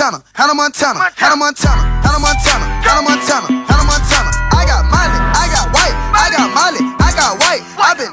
Montana, Hannah Montana, Hannah Montana, Hannah Montana, Hannah Montana, Hannah Montana. I got Molly, I got white, I got Molly, I got white. I've been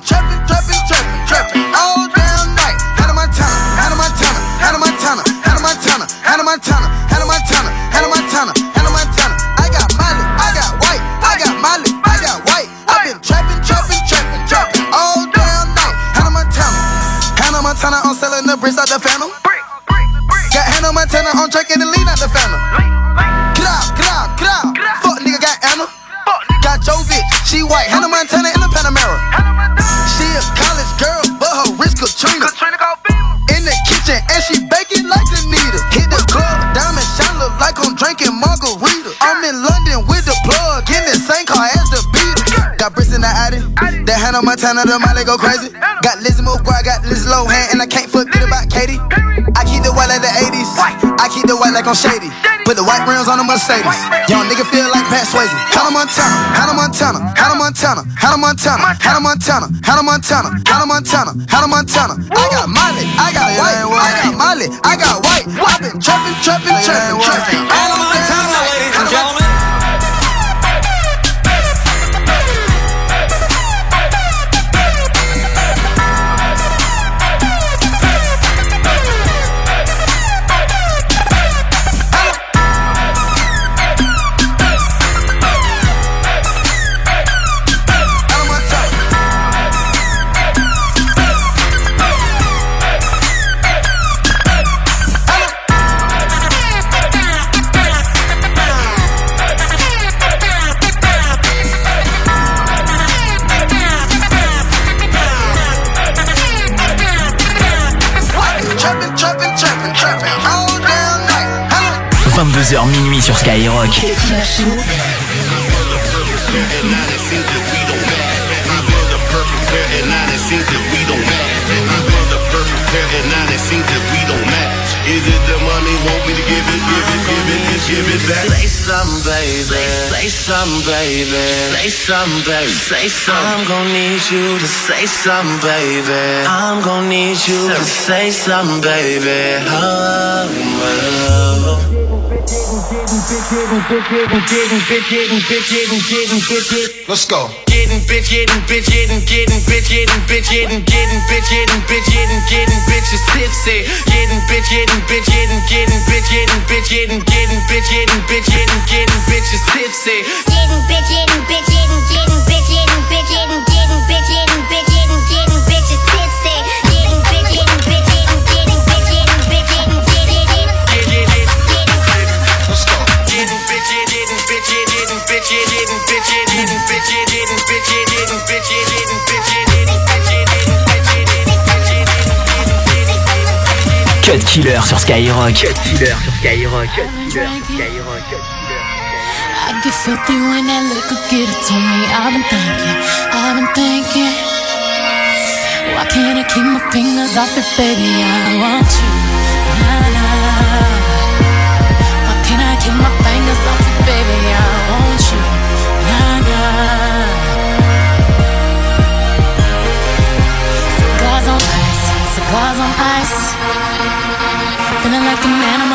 Jovic, she white. Hannah Montana in the Panamera. She a college girl, but her wrist Katrina. In the kitchen and she baking like Anita. Hit the club, diamond shine look like I'm drinking margarita. I'm in London with the plug in the same car as the Beatles. Got bricks in the Addy. That Hannah Montana, the Molly go crazy. I keep the white like I'm shady. Put the white rims on the Mercedes. Young nigga feel like Pat Swayze. Hannah Montana, Hannah Montana, Hannah Montana, Hannah Montana, Hannah Montana, Hannah Montana, Hannah Montana, Hannah Montana. I got Molly, I got white, I got Molly, I got white. I've been trapping, trapping, trapping, trapping. 22h minuit sur Skyrock. Say some, baby. Say some, baby. Say some, baby. Say some. I'm gonna need you to say some, baby. I'm gonna need you to say some, baby. Oh, oh, oh. Let's go. Getting bitch, getting bitch, getting getting bitch, getting bitch, getting getting bitch, getting bitch, getting getting bitches tipsy. Getting bitch, getting bitch, getting getting bitch, getting bitch, getting getting bitch, getting bitch, getting getting bitches tipsy. Getting bitch, getting bitch, getting getting bitch, getting bitch, getting getting bitch, getting bitch. Cut Killer sur Skyrock. Cut Killer sur Skyrock. Cut Killer sur Skyrock. I get filthy when that liquor get it to me. I've been thinking, I've been thinking. Why can't I keep my fingers off it, baby? I want you. like a man. I'm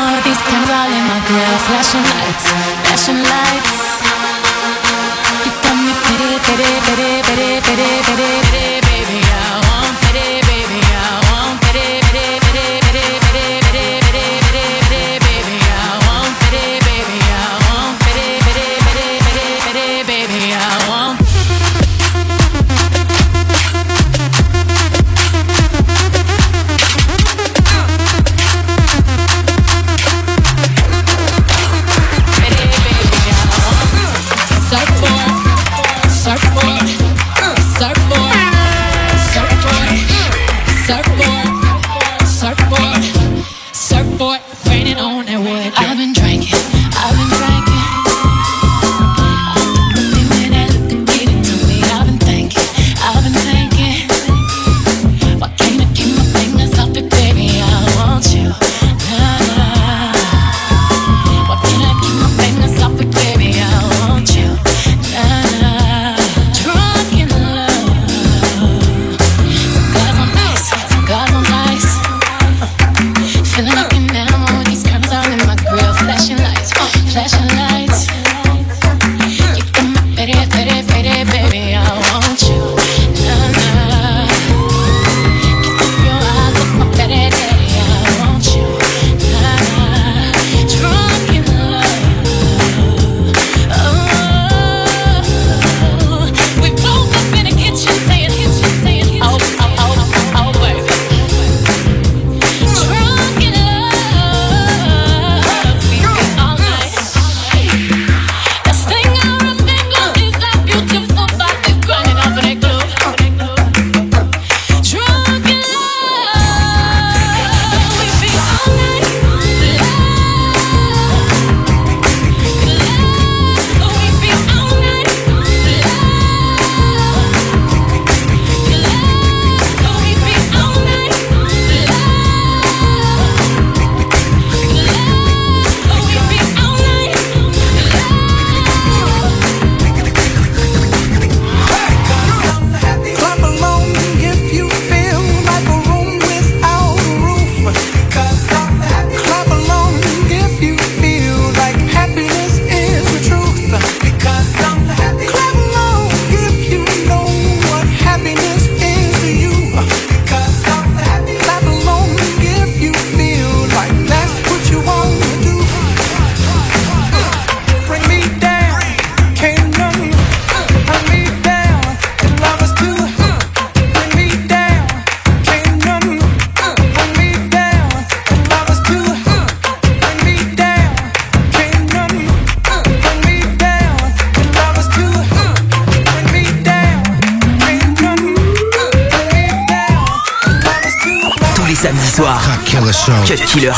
samedis soirs. Cut Killer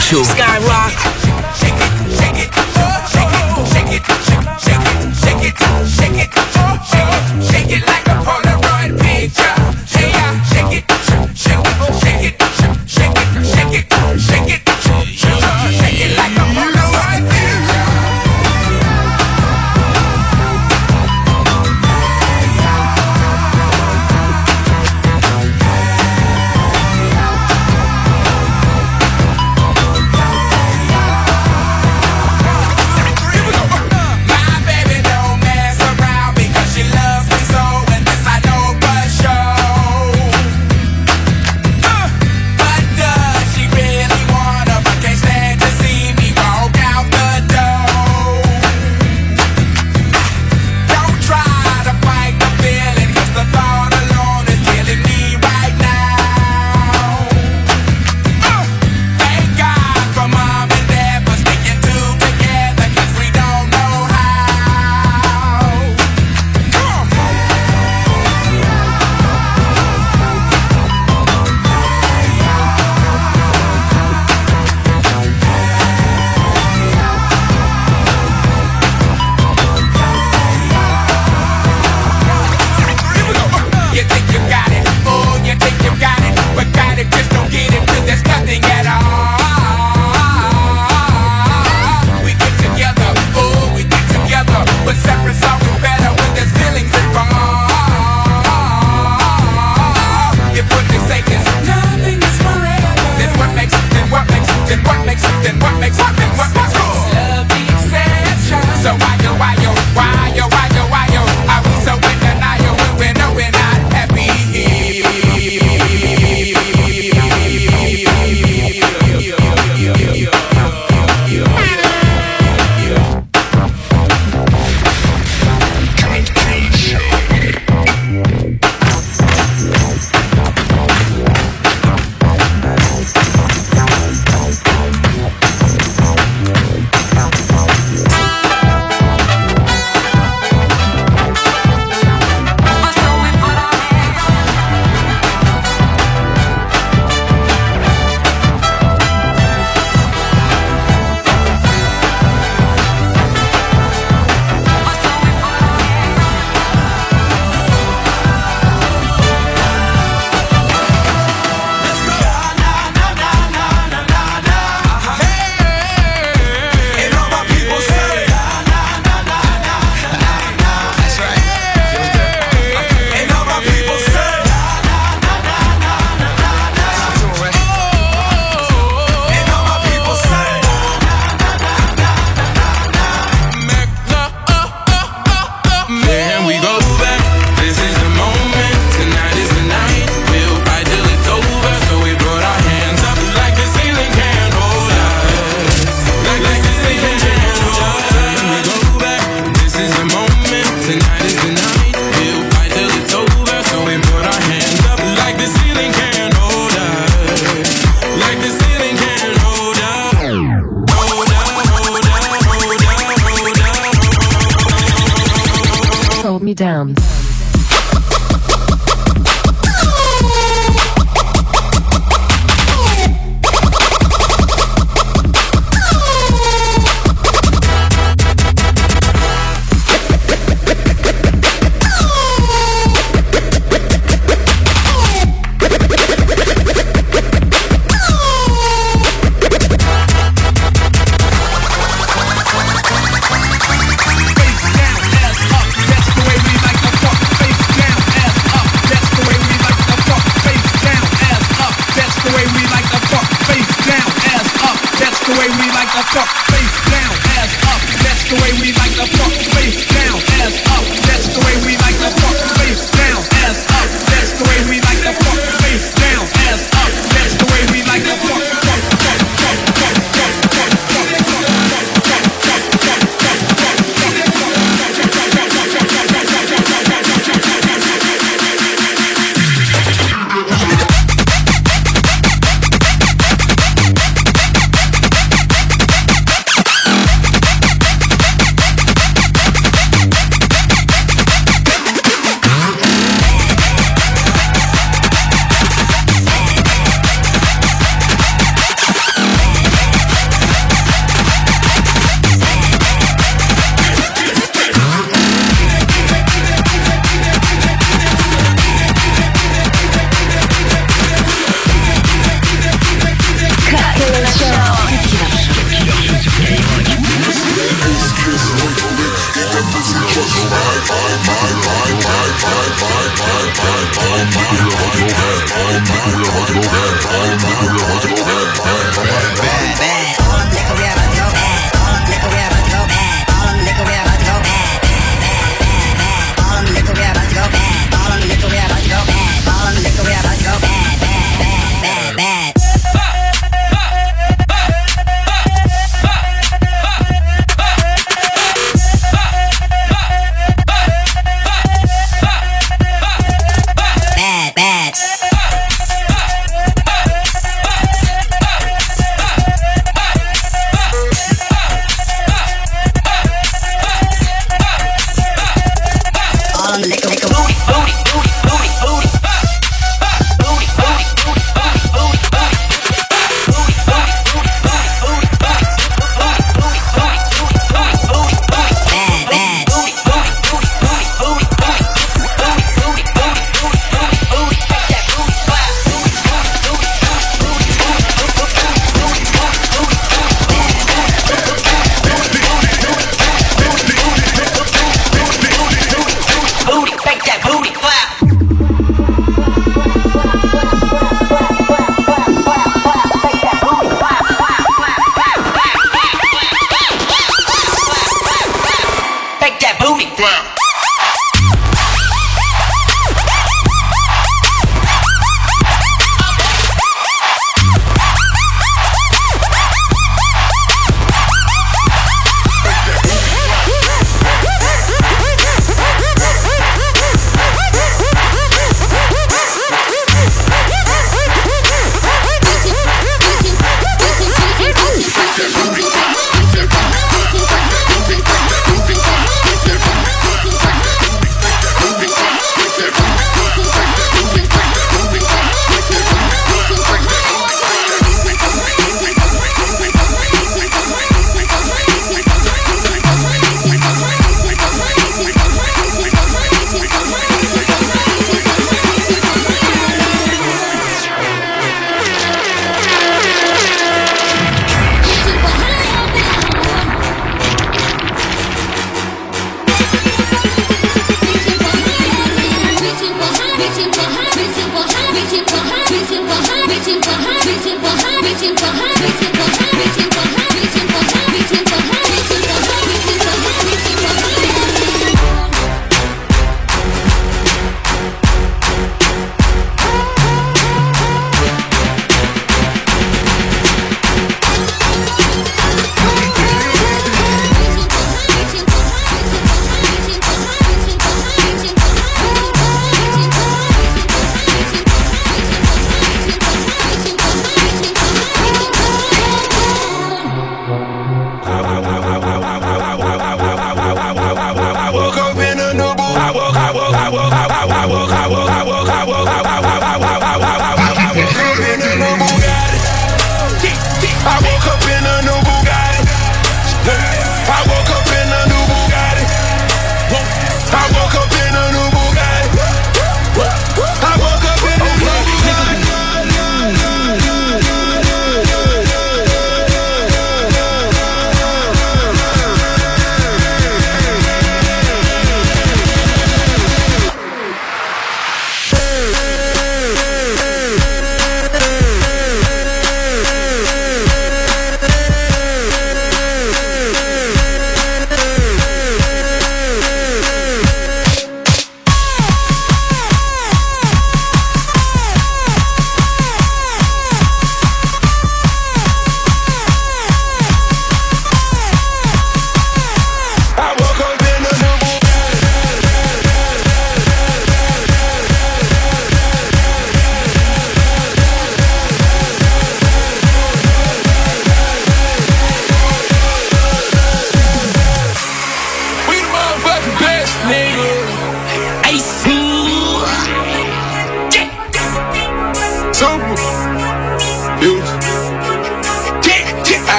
Show. Cut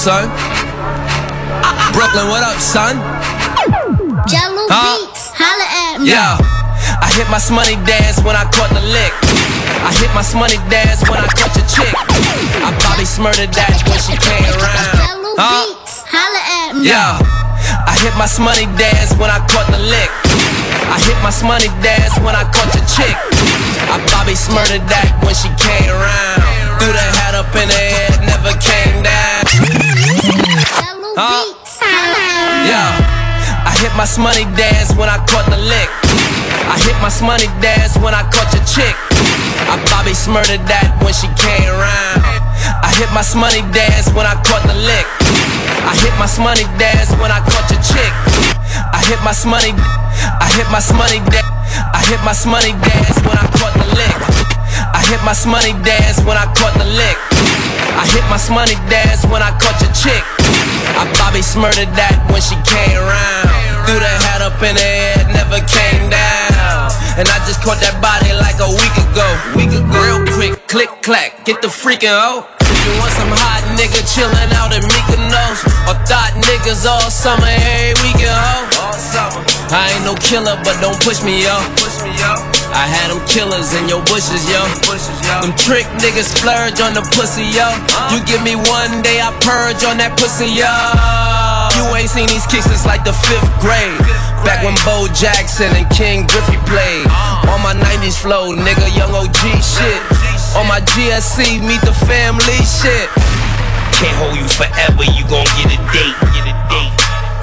son? Brooklyn, what up, son? Jahlil Huh? Beats, holla at me. Yeah. I hit my shmoney dance when I caught the lick. I hit my shmoney dance when I caught your chick. I probably smurdered that when she came around. Jahlil Huh? Beats, holla at me. Yeah. I hit my shmoney dance when I caught the lick. I hit my shmoney dance when I caught your chick. I probably smurdered that when she Shmoney dance when I caught the lick. I hit my shmoney dance when I caught your chick. I probably smurdered that when she came around. I hit my shmoney dance when I caught the lick. I hit my shmoney dance when I caught your chick. I hit my shmoney, I hit my shmoney dance. I hit my shmoney dance when I caught the lick. I hit my shmoney dance when I caught the lick. I hit my shmoney dance when I caught your chick. I probably smurdered that when she came around. Threw the hat up in the air, never came down. And I just caught that body like a week ago. Week ago. Real quick, click clack, get the freaking hoe. You want some hot nigga chillin' out in Mykonos Or thought niggas all summer, every weekend, ho All summer I ain't no killer, but don't push me, yo Push me, yo I had them killers in your bushes, yo. Them trick niggas splurge on the pussy, yo. You give me one day, I purge on that pussy, yo. You ain't seen these kicks since like the fifth grade. Back when Bo Jackson and Ken Griffey played. On my 90s flow, nigga, young OG shit. On my GSC, meet the family shit. Can't hold you forever, you gon' get a date.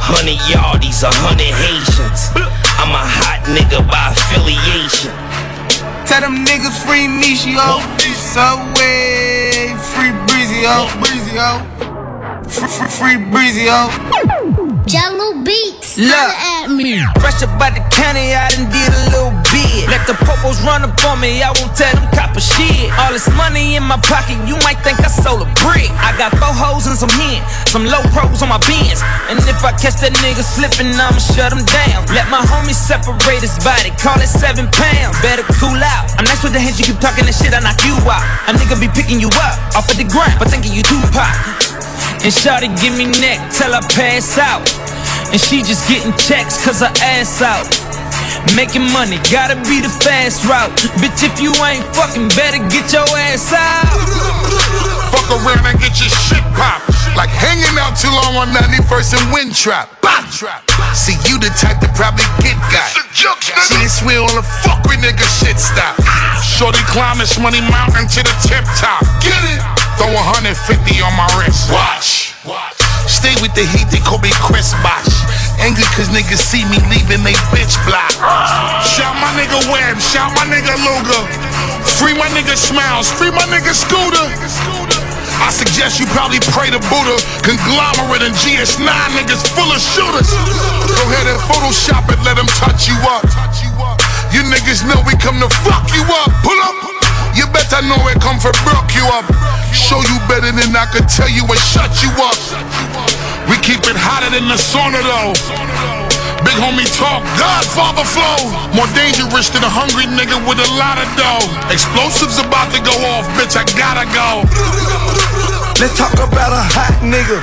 Hundred yardies, a hundred Haitians. I'm a hot nigga by affiliation. Tell them niggas free Michio. Subway, free Breezy, yo. Breezy, yo. Free, Breezy, yo. Jahlil Beats. Look. At me. Fresh up out the county, I done did a little bit. Let the popos run up on me, I won't tell them cop a shit. All this money in my pocket, you might think I sold a brick. I got four hoes and some hen, some low pros on my bins. And if I catch that nigga slipping, I'ma shut him down. Let my homies separate his body, call it seven pounds. Better cool out. I'm nice with the hands, you keep talking that shit, I knock you out. A nigga be picking you up off of the ground, but thinking you Tupac. And Shawty give me neck till I pass out. And she just getting checks cause her ass out. Making money, gotta be the fast route. Bitch, if you ain't fucking, better get your ass out. Fuck around and get your shit popped. Like hanging out too long on 91st and wind trap. Bop trap. See, you the type that probably get got. See, this we on the fuck with nigga shit stop. Shorty climb this money mountain to the tip top. Get it? Throw 150 on my wrist. Watch. Stay with the heat, they call me Chris Bosh. Angry cause niggas see me leaving they bitch block. Shout my nigga Webb, shout my nigga Luger. Free my nigga Smiles, free my nigga Scooter. I suggest you probably pray to Buddha. Conglomerate and GS9 niggas full of shooters. Go ahead and Photoshop it, let them touch you up. You niggas know we come to fuck you up. Pull up. Better know it come for broke you up. Show you better than I could tell you and shut you up. We keep it hotter than the sauna though. Big homie talk, Godfather flow. More dangerous than a hungry nigga with a lot of dough. Explosives about to go off, bitch, I gotta go. Let's talk about a hot nigga.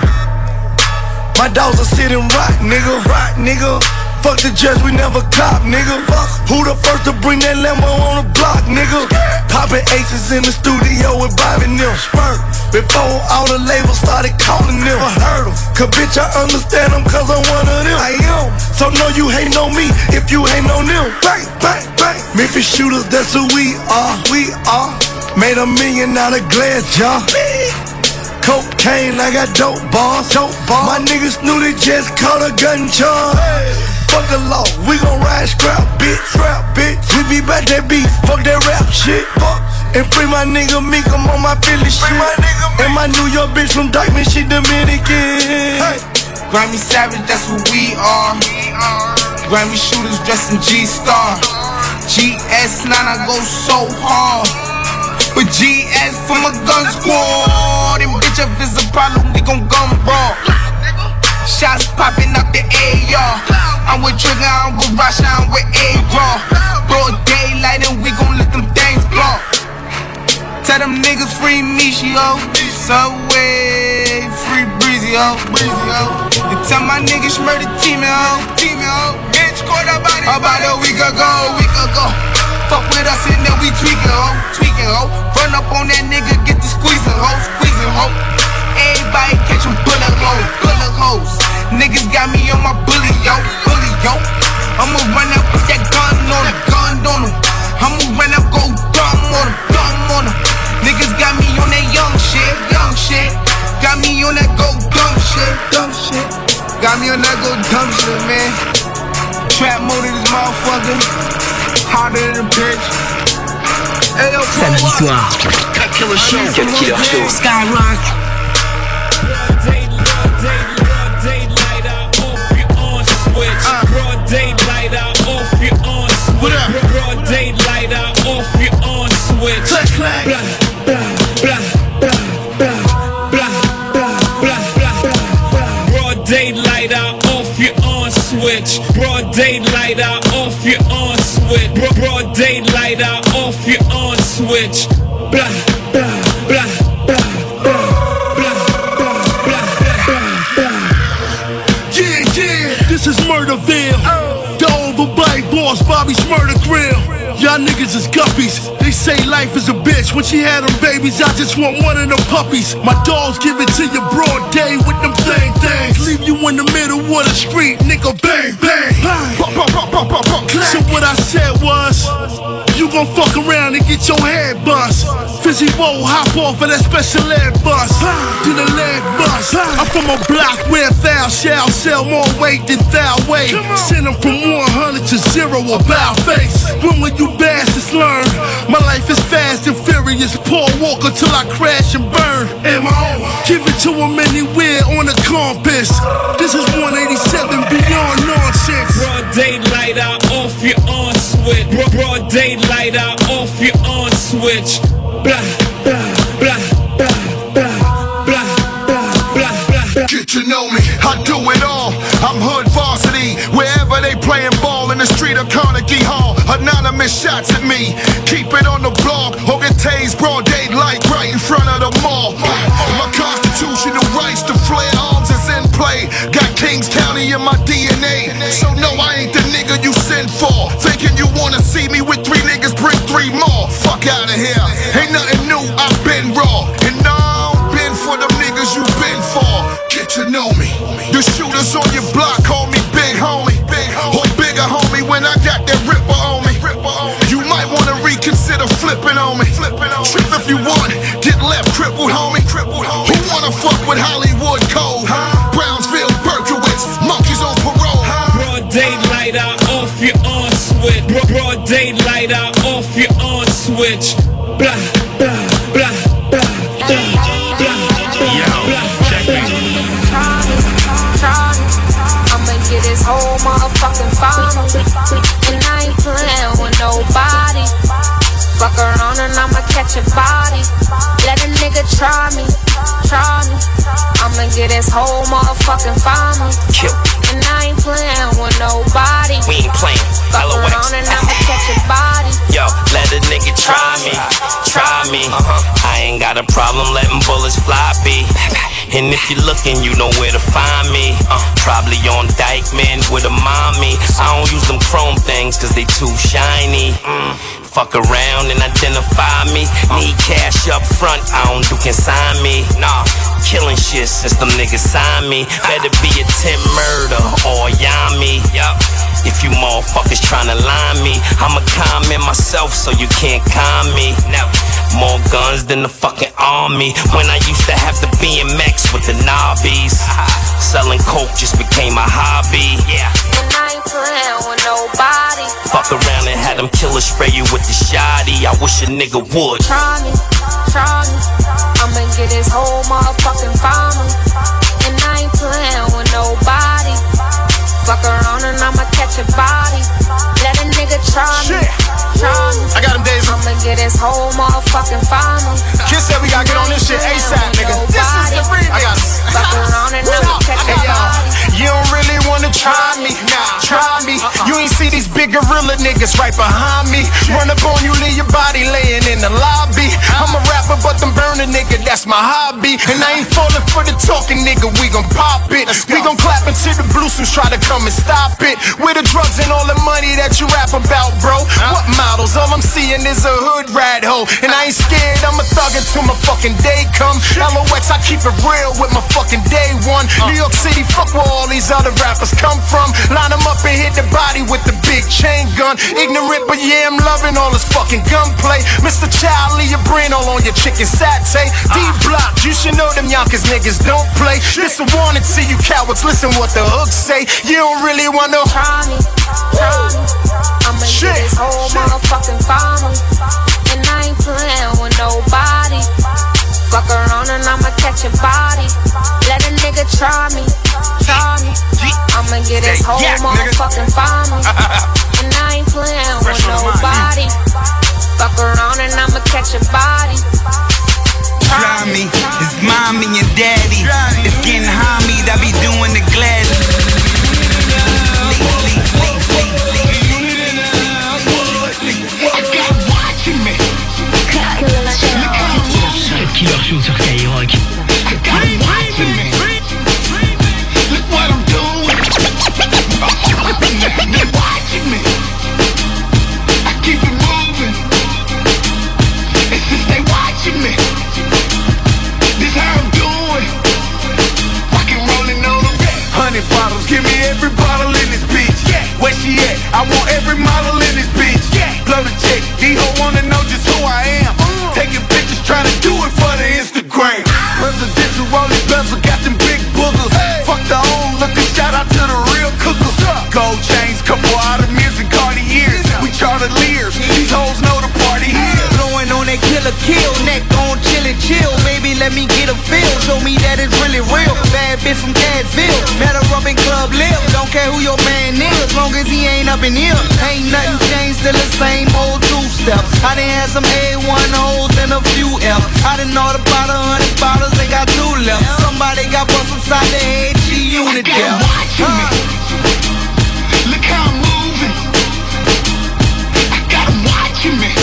My dogs are sitting right, nigga. Right, nigga. Fuck the judge, we never cop, nigga. Fuck. Who the first to bring that Lambo on the block, nigga? Popping aces in the studio with Bobby Nim. Spurt. Before all the labels started calling them. I heard 'em. Cause bitch, I understand them cause I'm one of them. I am. So no, you hating on me if you hating on them. Bang, bang, bang. Memphis shooters, that's who we are. We are. Made a million out of glass jar. Cocaine, I got dope bars. Dope bars. My niggas knew they just caught a gun charge. Fuck the law, we gon' ride scrap, bitch. Scrap, bitch. We be back that beef, fuck that rap shit. Fuck. And free my nigga Meek, I'm on my Philly shit. My nigga and my New York bitch from Dyckman, she Dominican. Hey. Grammy Savage, that's who we are. Grammy shooters dressed in G-Star. GS9, I go so hard. But GS from a gun squad. And bitch, if it's a problem, we gon' gun brawl. Shots popping out the AR. I'm with Trigger, I'm with Rasha, I'm with A-Raw. Broad daylight and we gon' let them things blow. Tell them niggas free me, she Michio. Subway, free Breezy, yo. Breezy, yo. And tell my niggas murder team, yo. Team, yo. Bitch, caught about it. About a week ago, week ago. Fuck with us and then we tweaking, ho. Tweaking, ho. Run up on that nigga, get the squeezing, ho. Squeezing, ho. Everybody catch bullet hoes, bullet hoes. Niggas got me on my bully, yo. Bully, yo. I'ma run up with that gun on him, gun on him. I'ma run up, go dumb on him, dumb on him. Niggas got me on that young shit, young shit. Got me on that go dumb shit, dumb shit. Got me on that go dumb shit, man. Trap mode in this motherfucker. Harder than a bitch. Samedi soir, Killer Show. Cut Killer Show. Skyrock. On switch. Broad daylight out off your on switch. Blah, blah, blah, blah, blah, blah, blah, blah, blah, blah. Broad daylight off your on switch. Broad daylight out off your on switch. Bro- Broad daylight out off your on switch. Blah, blah, blah, blah, blah, blah, blah, blah, blah, blah. Yeah, yeah, this is Murderville. Bobby Shmurda grill. Y'all niggas is guppies. They say life is a bitch. When she had them babies, I just want one of them puppies. My dogs give it to you broad day with them thing things. Leave you in the middle of the street, nigga, bang, bang. Pop, pop, pop, pop, pop, pop. So what I said was, you gon' fuck around and get your head bust. Fizzy Woe, hop off of that special ed bus. Do the leg bust. I'm from a block where thou shall sell more weight than thou weigh. Send them from 100 to zero about face. When will you bastards learn? My life is fast and furious. Paul Walker till I crash and burn. Am I Give it to him anywhere on the compass. This is 187 beyond nonsense. Broad daylight out off your on switch. Bro- Broad daylight out off your on switch. Blah, blah, blah, the street of Carnegie Hall. Anonymous shots at me, keep it on the blog. Or get tased broad daylight right in front of the mall. My constitutional rights to flare arms is in play. Got Kings County in my DNA, so no, I ain't the nigga you send for. Thinking you wanna see me with three niggas, bring three more. Fuck out of here, ain't nothing new. I've been raw, and I've been for them niggas you been for. Get to know me. The shooters on your block with Hollywood Code? Brownsville, Berkowitz, monkeys on parole. Broad daylight out off your on switch. Bro- Broad daylight out off your on switch. Blah, blah, blah, blah, blah, blah, blah, blah. I'ma get his whole motherfucking family. Catch a body. Let a nigga try me, try me. I'ma get this whole motherfucking family. Kill. And I ain't playing with nobody. We ain't playing. LOX. around and I'ma catch a body. Yo, let a nigga try me, try me. I ain't got a problem letting bullets fly, B. And if you're looking, you know where to find me. Uh, probably on Dyckman with a mommy. I don't use them chrome things cause they too shiny. Mm, fuck around and identify me. Need cash up front, I don't do consign me. Nah, killing shit since them niggas signed me. Better be a 10 murder or yami. Yup. If you motherfuckers tryna line me, I'ma comment myself so you can't con me. Never. More guns than the fucking army. When I used to have the BMX with the knobbies. Uh-huh. Selling coke just became a hobby. Yeah. And I ain't playing with nobody. Fuck around and had them killers spray you with the shoddy. I wish a nigga would. Try me, try me. I'ma get his whole motherfucking family. And I ain't playing with nobody. Fuck around and I'ma catch a body. Let a nigga try me, try me. I got him, Daisy. I'ma get his whole motherfucking family. Kid said we gotta get on this shit ASAP, nigga. This is the remix. I got. Fuck around and I'ma catch a body. You don't really wanna try me. Nah. try me. You ain't see these big gorilla niggas right behind me. Run up on you, leave your body laying in the lobby. I'm a rapper, but them burning nigga, that's my hobby. And I ain't falling for the talking nigga, we gon' pop it. We gon' clap until the blue suits try to come and stop it. With the drugs and all the money that you rap about, bro? What models? All I'm seeing is a hood rat hoe. And I ain't scared, I'm a thug until my fucking day come. LOX, I keep it real with my fucking day one. New York City, fuck where all these other rappers come from. Line them up and hit the body with the big chain gun. Ignorant, but yeah, I'm loving all this fucking gunplay. Mr. Child, leave your brain all on your chicken satay. D block, you should know them Yonkers niggas don't play. This a warning to you cowards, listen what the hooks say. You don't really wanna Try me, try me. I'ma get his whole motherfucking family. And I ain't playing with nobody. Catch a body. Let a nigga try me, try me. I'ma get his whole Yeah, motherfucking family. And I ain't playing with Fresh on the mind. nobody. Fuck around and I'ma catch a body. Try me, it's mommy and daddy. It's getting homie, I be doing it gladly. The red. Hundred bottles, give me every bottle in this bitch. Where she at? I want every model in this bitch. Blow the check, hoes wanna know just who I am. Uh. Taking pictures, trying to do it for. Presidential rolling bezel, got them big boogers. Fuck the old looking, shout out to the real cookers. Gold chains, couple Ottomans and Cartiers. We charter Lears, these hoes know the party here. Blowing on that killer kill, neck on chill and chill. Baby, let me get a feel. Show me that it's really real. Bad bitch from Cadville. Met her up in Club Lip. Don't care who your man is, long as he ain't up in here. Ain't nothing changed, still the same old two step. I done had some A1 hoes and a few F. I done know about a hundred bottles, they got two left. Somebody got bust upside the head, she unit there. Look how I'm moving. I got watching me.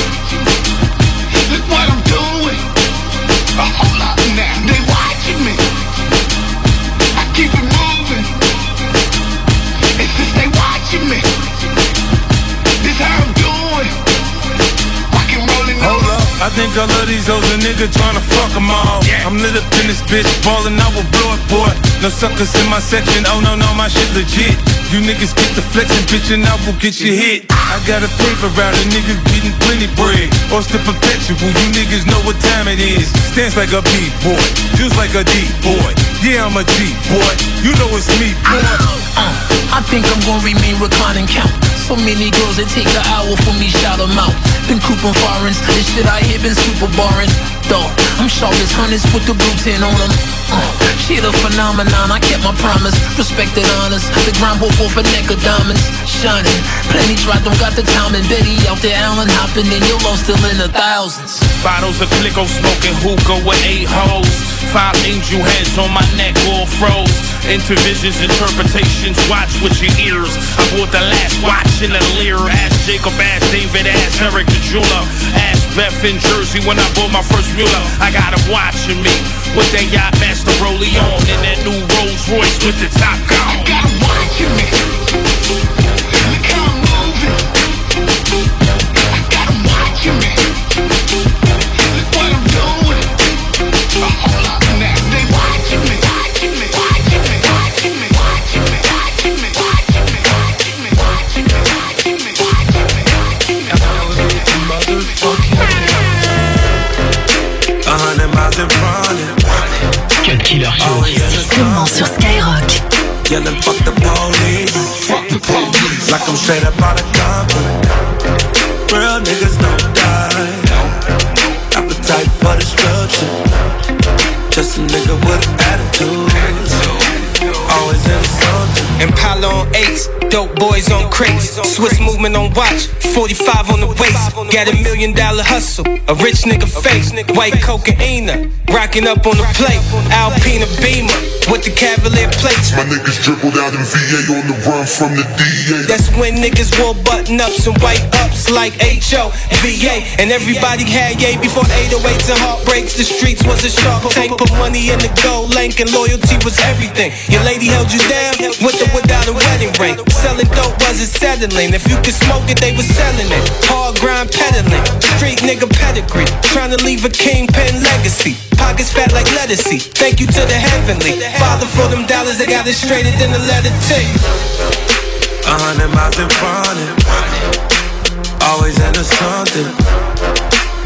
I think all of these hoes a nigga tryna fuck 'em all. I'm lit up in this bitch, ballin' out with blow it, boy. No suckers in my section, oh no, no, my shit legit. You niggas get the flexin', bitch, and I will get you hit. I got a paper route, a nigga getting plenty bread. Oyster perpetual, you niggas know what time it is. Stands like a B-boy, just like a D-boy. Yeah, I'm a G-boy, you know it's me, boy. Uh, I think I'm gonna remain reclining count. So many girls, it take an hour for me shout 'em out. Been cooping foreigns, this shit I hit been super boring. Though, I'm sharp as hundreds with the blue tin on them. Uh, shit a phenomenon, I kept my promise. Respected honors, the ground broke off a neck of diamonds. Shining, plenty dry, don't got the time. And Betty out there, Allen hopping, and your low still in the thousands. Bottles of Clicquot smoking hookah with eight hoes. Five angel heads on my neck, all froze. Intervisions, interpretations, watch with your ears. I bought the last watch in the leer. Ask Jacob, ask David, ask Eric the jeweler. Beth in Jersey when I bought my first mule. I got got 'em watching me with that yacht master rollie on and that new Rolls Royce with the top gone. Got 'em watching me. I got watching me. Yelling fuck the police. Fuck the police. Like I'm straight up out of Compton. Real niggas don't die. Appetite for destruction. Just a nigga with an attitude. Always in something. Impala on eights, dope boys on crates, Swiss movement on watch, 45 on the waist. Got a million dollar hustle, a rich nigga face, white cocaine, rocking up on the plate, Alpina Beamer with the Cavalier plates. My niggas dribbled out in VA on the run from the DEA. That's when niggas wore button ups and white ups like HO, VA, and everybody had yay before 808s and heartbreaks. The streets was a shark tank, put money in the gold link, and loyalty was everything. Your lady held you down with or without a wedding ring. Selling dope wasn't settling. If you could smoke it, they was selling it. Hard grind peddling, street nigga pedigree, trying to leave a kingpin legacy. Pockets fat like lettucey. Thank you to the heavenly. Father for them dollars. They got it straighter than the letter T. A hundred miles in front of Always into something.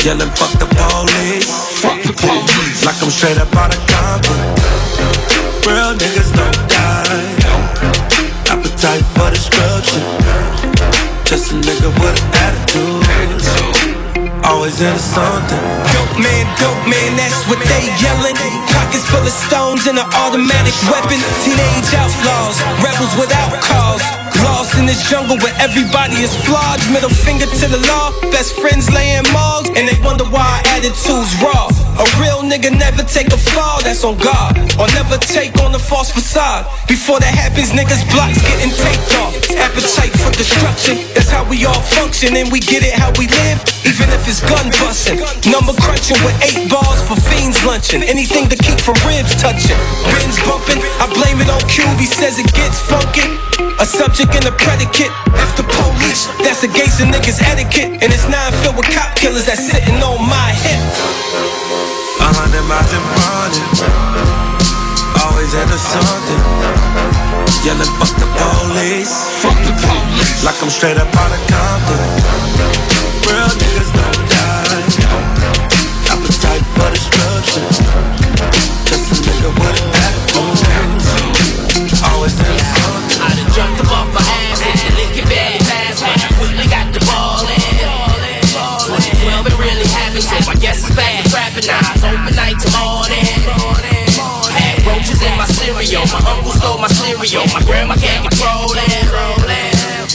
Yelling fuck the police. Fuck the police. Like I'm straight up out of Compton. Real niggas don't die. Appetite for destruction. Just a nigga with an attitude Always into something. Dope man, dope man, that's what they yelling. Pockets full of stones and an automatic weapon. Teenage outlaws, rebels without cause. Lost in this jungle where everybody is flawed. Middle finger to the law. Best friends laying mogs, and they wonder why attitude's raw. A real nigga never take a fall, that's on God. Or never take on a false facade. Before that happens, niggas blocks getting taped off. Appetite for destruction, that's how we all function. And we get it how we live, even if it's gun busting. Number crunching with eight balls for fiends lunching. Anything to keep from ribs touching. Bins bumping, I blame it on he says it gets funky. A subject and a predicate. If the police, that's against the niggas' etiquette. And it's nine filled with cop killers that's sitting on my hip. A hundred miles in project. Always into something. Yelling, fuck the police. Fuck the police. Like I'm straight up out of Compton. Real niggas don't die. Appetite for destruction. Just a nigga with an attitude. Always into something. I done jumped up stole my cereal, my grandma can't control it.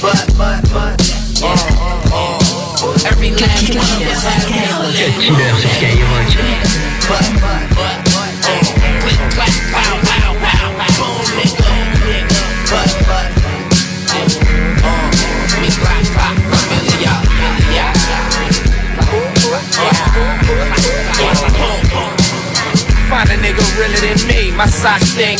But, but, but, uh, uh, every last one of us has. But, but, but, uh, click, clack, pow, pow, pow, boom, nigga, nigga. But, but, uh, uh, me clack, clack, familiar, familiar. Find a nigga realer than me, my socks stink.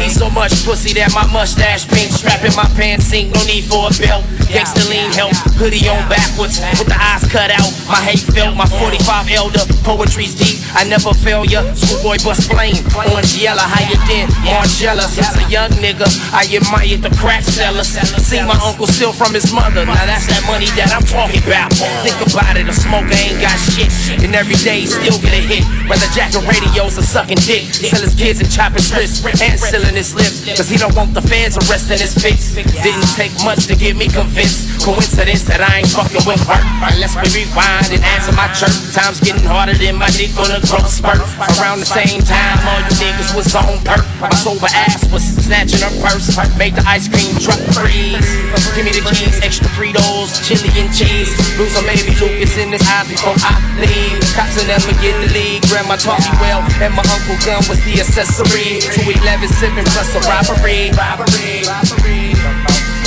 Eat so much pussy that my mustache pink. Strapping my pants sink, no need for a belt. Gangsta lean help, hoodie on backwards, with the eyes cut out. My hate felt, my 45 elder, poetry's deep. I never fail ya. Schoolboy bust flame, orange yellow, how you did? Margella, since a young nigga, I admired the crack sellers. See my uncle steal from his mother, now that's that money that I'm talking about. Think about it, a smoker ain't got shit, and every day he still get a hit. Whether jacking radios or sucking dick, sell his kids and chopping strips, and sealing his lips, cause he don't want the feds arresting his face. Didn't take much to get me convinced. Coincidence that I ain't fucking with work. Unless we rewind and answer my chirp. Time's getting harder than my dick on a growth spurt. Around the same time, all you niggas was on perk. My sober ass was snatching her purse. Made the ice cream truck freeze. Give me the keys, extra Fritos, chili and cheese. Lose some maybe Lucas in his eyes before I leave. Cops will never get the lead. Grandma taught me well, and my uncle gun was the accessory. 211 sipping plus a robbery. Robbery.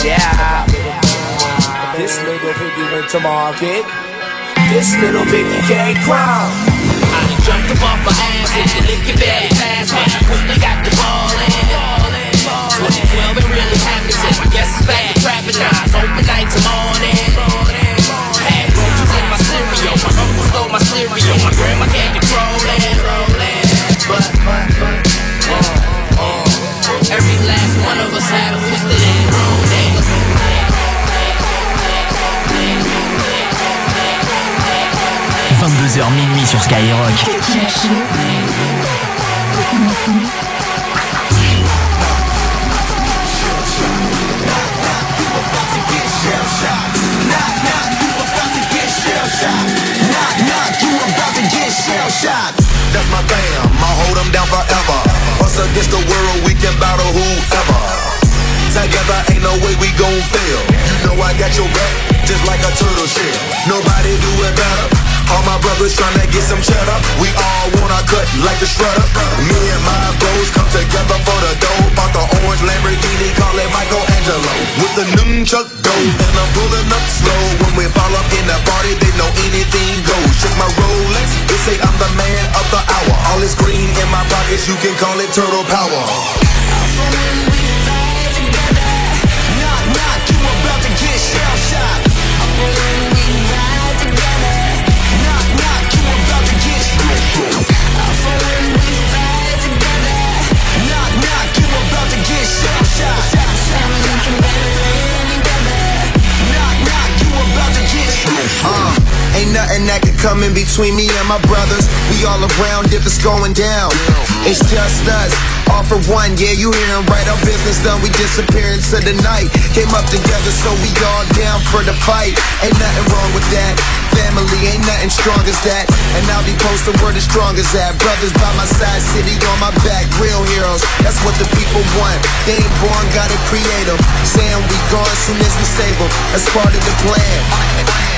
Yeah. This little piggy went to market. This little piggy can't cry. I jumped up off my ass and the it very fast when I quickly got the ball in. 2012 it really happened, so I guess it's back. Trapping eyes, open night to morning. Had roaches in my cereal, my uncle stole my cereal, my grandma can't control it. 22h minuit sur Skyrock. That's my. Way we gon' fail. You know I got your back, just like a turtle shell. Nobody do it better. All my brothers tryna get some cheddar. We all wanna cut like the shredder. Me and my bros come together for the dough. Bought the orange Lamborghini, call it Michelangelo. With the nunchuck dough, and I'm pulling up slow. When we fall up in the party, they know anything goes. Check my Rolex, they say I'm the man of the hour. All this green in my pockets, you can call it turtle power. Ain't nothing that can come in between me and my brothers. We all around if it's going down. It's just us, all for one. Yeah, you hear him right. Our business done. We disappear into the night. Came up together, so we all down for the fight. Ain't nothing wrong with that. Family, ain't nothing strong as that. And I'll be posting word as strong as that. Brothers by my side, city on my back, real heroes. That's what the people want. They ain't born, gotta create them. Saying we gone soon as we save them. That's part of the plan.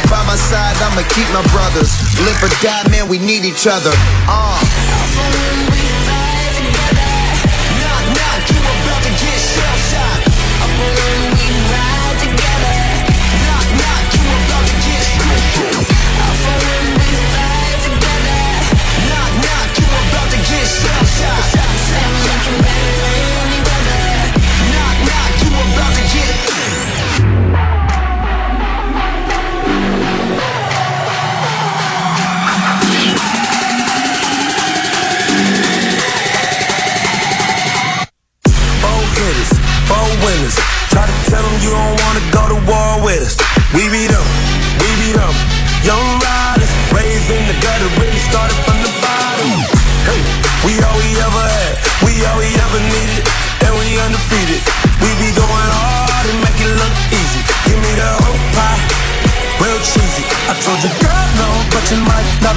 By my side, I'ma keep my brothers. Live or die, man, we need each other. Uh.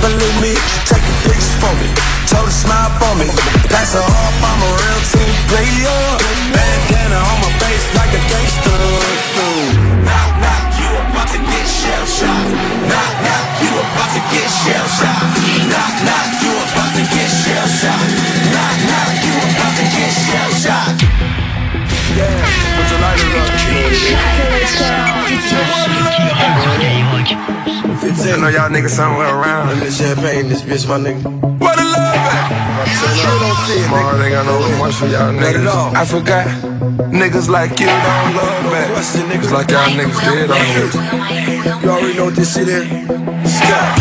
Believe me. Take a picture for me, told her smile for me. Pass her off, I'm a real team player. Bandana on my face like a gangster. Knock, knock, you about to get shell shocked. Knock, knock, you about to get shell shocked. Knock, knock, you about to get shell shocked. Knock, knock, you about to get shell shocked. Yeah, put your lighter up. I know y'all niggas somewhere around. Let me champagne this bitch, my nigga. What a love at? Tomorrow ain't got no much for y'all niggas. I forgot. Niggas like you don't love back. It's like y'all niggas did on. You already know what this shit is. Scott.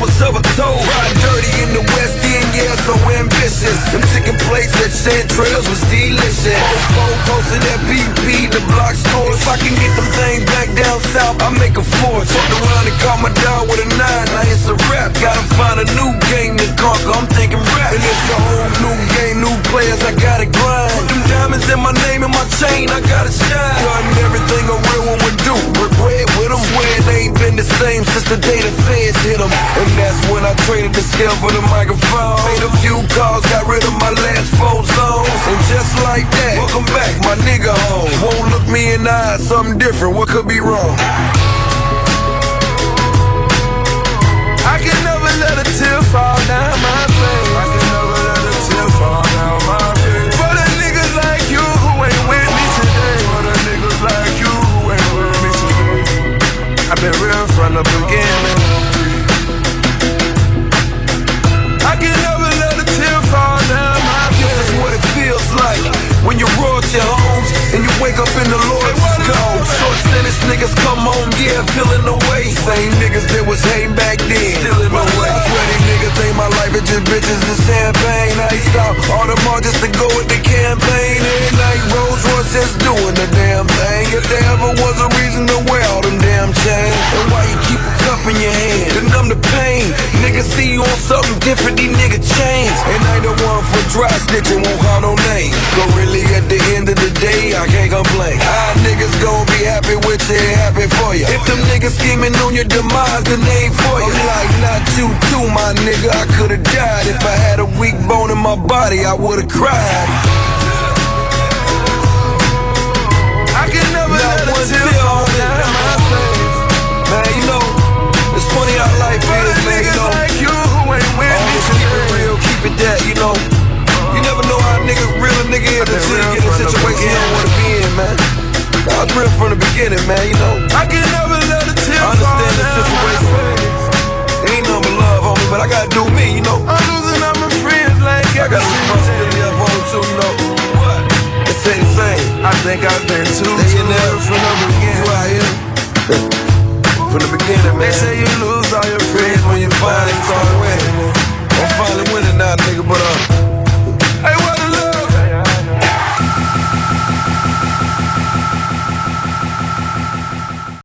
Was ever told. Riding dirty in the West yeah, so ambitious. Them chicken plates at Chantrails was delicious. Four posted at BP, the block store. If I can get them things back down south, I make a force. Fucked around and caught my dog with a nine. Now it's a rap. Gotta find a new game to conquer. I'm thinking rap. And it's a whole new game, new players. I gotta grind. Put them diamonds in my name and my chain. I gotta shine. Done everything a real one would do. Break bread with them. Swear it ain't been the same since the day the feds hit them. And that's when I traded the scale for the microphone. Made a few calls, got rid of my last four zones. And just like that, welcome back, my nigga home. Won't look me in the eye, something different. What could be wrong? I can never let a tear fall down my face. I can never let a tear fall down my face. For the niggas like you who ain't with me today. For the niggas like you who ain't with me today. I've been real from the beginning. When you roll to your homes and you wake up in the Lord's cold. Short sentence niggas come home, yeah, feeling the way. Same niggas that was hating back then. Still in my way. Sweaty niggas think my life is just bitches and champagne. I stop all the more just to go with the campaign. Every night Rolls Royces doing the damn thing. If there ever was a reason to wear all them damn chains, then why you keep a cup in your hand to numb the pain? Niggas see you on something different, these niggas change. And I ain't the one for dry snitching, won't call no names. So really at the end of the day, I can't complain. How niggas gon' be happy with you, happy for you. If them niggas scheming on your demise, then they ain't for you. I'm like, not you too, my nigga. I could've died if I had a weak bone in my body. I would've cried. I can never let a tear fall down my face. Man, you know, it's funny how life is, man. You know, like you who ain't with me keep it real, keep it that, you know. You never know how a nigga, real a nigga is until you get in a situation you don't wanna be in, man. I was real from the beginning, man, you know. I can never let a tear I understand the situation. Ain't nothing but love, homie, but I gotta do me, you know. I'm losing all my friends like I got some responsibility up on too, you know. What? They say the same. I think I've been too. They ain't never from the beginning. You out here. from the beginning, man. They say you lose all your friends when you finally start winning. I'm finally winning now, nigga, but uh.